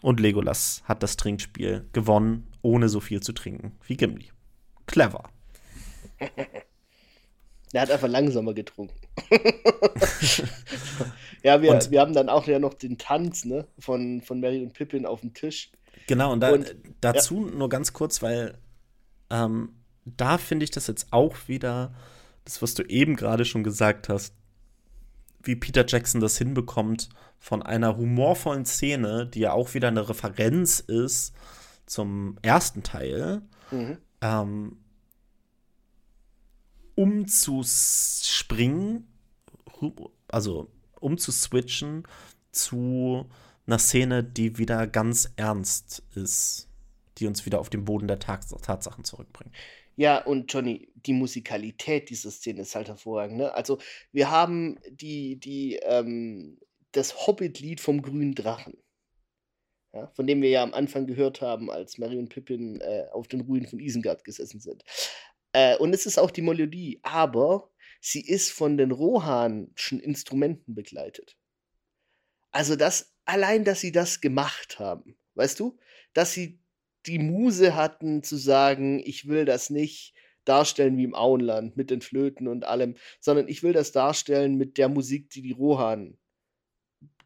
und Legolas hat das Trinkspiel gewonnen, ohne so viel zu trinken wie Gimli. Clever. <laughs> Er hat einfach langsamer getrunken. <laughs> ja, wir, und, wir haben dann auch ja noch den Tanz ne, von, von Mary und Pippin auf dem Tisch. Genau, und, da, und dazu ja. nur ganz kurz, weil ähm, da finde ich das jetzt auch wieder, das, was du eben gerade schon gesagt hast, wie Peter Jackson das hinbekommt, von einer humorvollen Szene, die ja auch wieder eine Referenz ist zum ersten Teil, mhm. ähm, umzuspringen, also umzuswitchen zu einer Szene, die wieder ganz ernst ist, die uns wieder auf den Boden der Tatsachen zurückbringt. Ja, und Johnny, die Musikalität dieser Szene ist halt hervorragend. Ne? Also, wir haben die, die, ähm, das Hobbit-Lied vom grünen Drachen. Ja, von dem wir ja am Anfang gehört haben, als Mary und Pippin äh, auf den Ruinen von Isengard gesessen sind. Äh, und es ist auch die Melodie, aber sie ist von den Rohanschen Instrumenten begleitet. Also das, allein, dass sie das gemacht haben, weißt du, dass sie die Muse hatten zu sagen, ich will das nicht darstellen wie im Auenland mit den Flöten und allem, sondern ich will das darstellen mit der Musik, die die Rohan,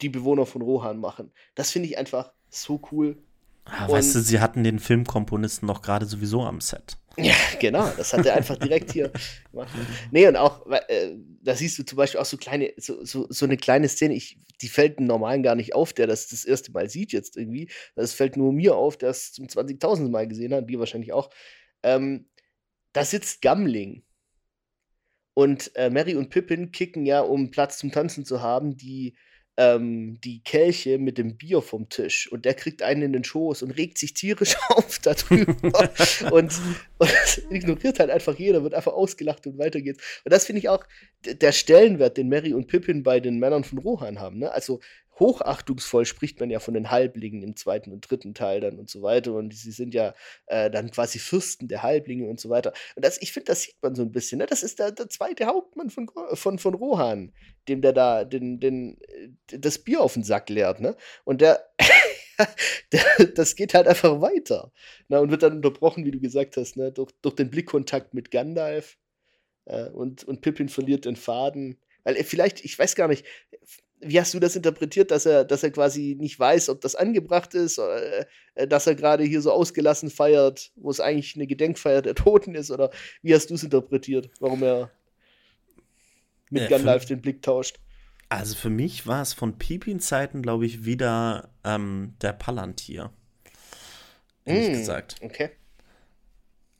die Bewohner von Rohan machen. Das finde ich einfach so cool. Ah, weißt du, sie hatten den Filmkomponisten noch gerade sowieso am Set. Ja, genau, das hat er einfach direkt hier gemacht. Nee, und auch, äh, da siehst du zum Beispiel auch so kleine, so, so, so eine kleine Szene, ich, die fällt einem Normalen gar nicht auf, der das das erste Mal sieht jetzt irgendwie. Das fällt nur mir auf, der es zum 20.000. Mal gesehen hat, dir wahrscheinlich auch. Ähm, da sitzt Gamling. Und äh, Mary und Pippin kicken ja, um Platz zum Tanzen zu haben, die ähm, die Kelche mit dem Bier vom Tisch und der kriegt einen in den Schoß und regt sich tierisch <laughs> auf darüber und, und ignoriert halt einfach jeder, wird einfach ausgelacht und weiter geht's. Und das finde ich auch der Stellenwert, den Mary und Pippin bei den Männern von Rohan haben. Ne? Also hochachtungsvoll spricht man ja von den Halblingen im zweiten und dritten Teil dann und so weiter. Und sie sind ja äh, dann quasi Fürsten der Halblinge und so weiter. Und das, ich finde, das sieht man so ein bisschen. Ne? Das ist der, der zweite Hauptmann von, von, von Rohan, dem der da den, den, äh, das Bier auf den Sack leert. Ne? Und der. <laughs> das geht halt einfach weiter. Ne? Und wird dann unterbrochen, wie du gesagt hast, ne? durch, durch den Blickkontakt mit Gandalf. Äh, und, und Pippin verliert den Faden. Weil er vielleicht, ich weiß gar nicht, wie hast du das interpretiert, dass er, dass er quasi nicht weiß, ob das angebracht ist, oder, äh, dass er gerade hier so ausgelassen feiert, wo es eigentlich eine Gedenkfeier der Toten ist? Oder wie hast du es interpretiert, warum er mit ja, Gandalf den Blick tauscht? Also für mich war es von Pipin-Zeiten, glaube ich, wieder ähm, der Palantir. Ehrlich mm, gesagt. Okay.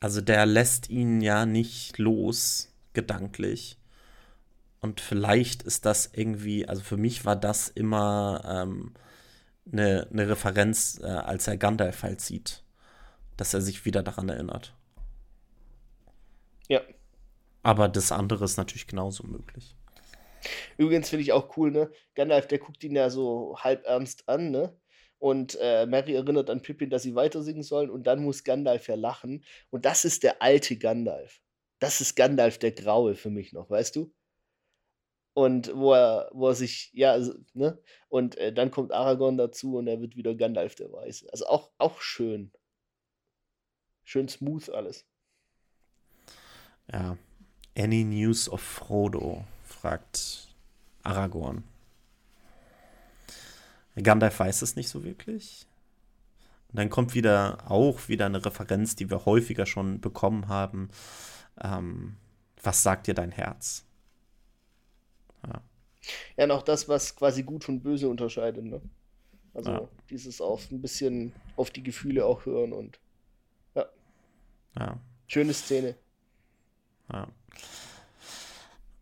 Also der lässt ihn ja nicht los, gedanklich. Und vielleicht ist das irgendwie, also für mich war das immer ähm, eine, eine Referenz, äh, als er Gandalf halt sieht, dass er sich wieder daran erinnert. Ja. Aber das andere ist natürlich genauso möglich. Übrigens finde ich auch cool, ne? Gandalf, der guckt ihn ja so halb ernst an, ne? Und äh, Mary erinnert an Pippin, dass sie weiter singen sollen und dann muss Gandalf ja lachen. Und das ist der alte Gandalf. Das ist Gandalf der Graue für mich noch, weißt du? Und wo er, wo er sich, ja, also, ne? Und äh, dann kommt Aragorn dazu und er wird wieder Gandalf der Weiße. Also auch, auch schön. Schön smooth alles. Ja. Any news of Frodo? fragt Aragorn. Gandalf weiß es nicht so wirklich. Und dann kommt wieder auch wieder eine Referenz, die wir häufiger schon bekommen haben. Ähm, was sagt dir dein Herz? Ja, noch das, was quasi Gut und Böse unterscheidet, ne? Also Ja. dieses auf ein bisschen auf die Gefühle auch hören und ja, Ja, schöne Szene. ja.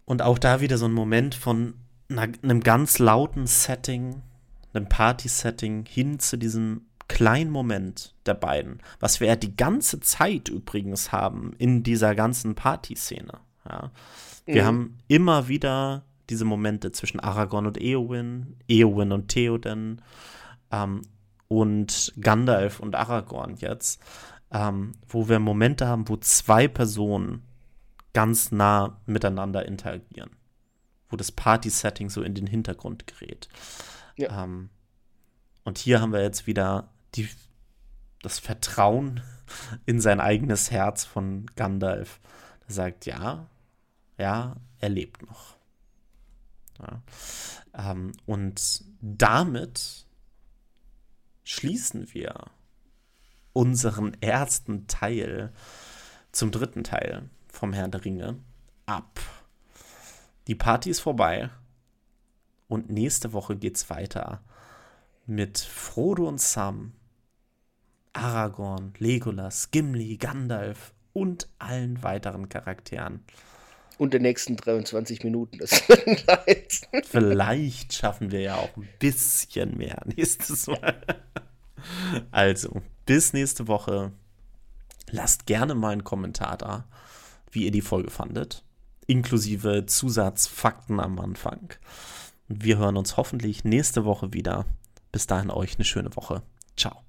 Und auch da wieder so ein Moment von einer, einem ganz lauten Setting, einem Party-Setting hin zu diesem kleinen Moment der beiden, was wir ja die ganze Zeit übrigens haben in dieser ganzen Party-Szene. Ja. Wir Mhm. haben immer wieder diese Momente zwischen Aragorn und Eowyn, Eowyn und Theoden ähm, und Gandalf und Aragorn jetzt, ähm, wo wir Momente haben, wo zwei Personen ganz nah miteinander interagieren, wo das Party-Setting so in den Hintergrund gerät. Ja. Ähm, und hier haben wir jetzt wieder die, das Vertrauen in sein eigenes Herz von Gandalf. Der sagt, ja, ja, er lebt noch. Ja. Ähm, und damit schließen wir unseren ersten Teil zum dritten Teil vom Herrn der Ringe ab. Die Party ist vorbei und nächste Woche geht's weiter mit Frodo und Sam, Aragorn, Legolas, Gimli, Gandalf und allen weiteren Charakteren. Und den nächsten 23 Minuten. Das. <laughs> Vielleicht schaffen wir ja auch ein bisschen mehr <laughs> nächstes Mal. Also, bis nächste Woche. Lasst gerne mal einen Kommentar da, wie ihr die Folge fandet. Inklusive Zusatzfakten am Anfang. Wir hören uns hoffentlich nächste Woche wieder. Bis dahin euch eine schöne Woche. Ciao.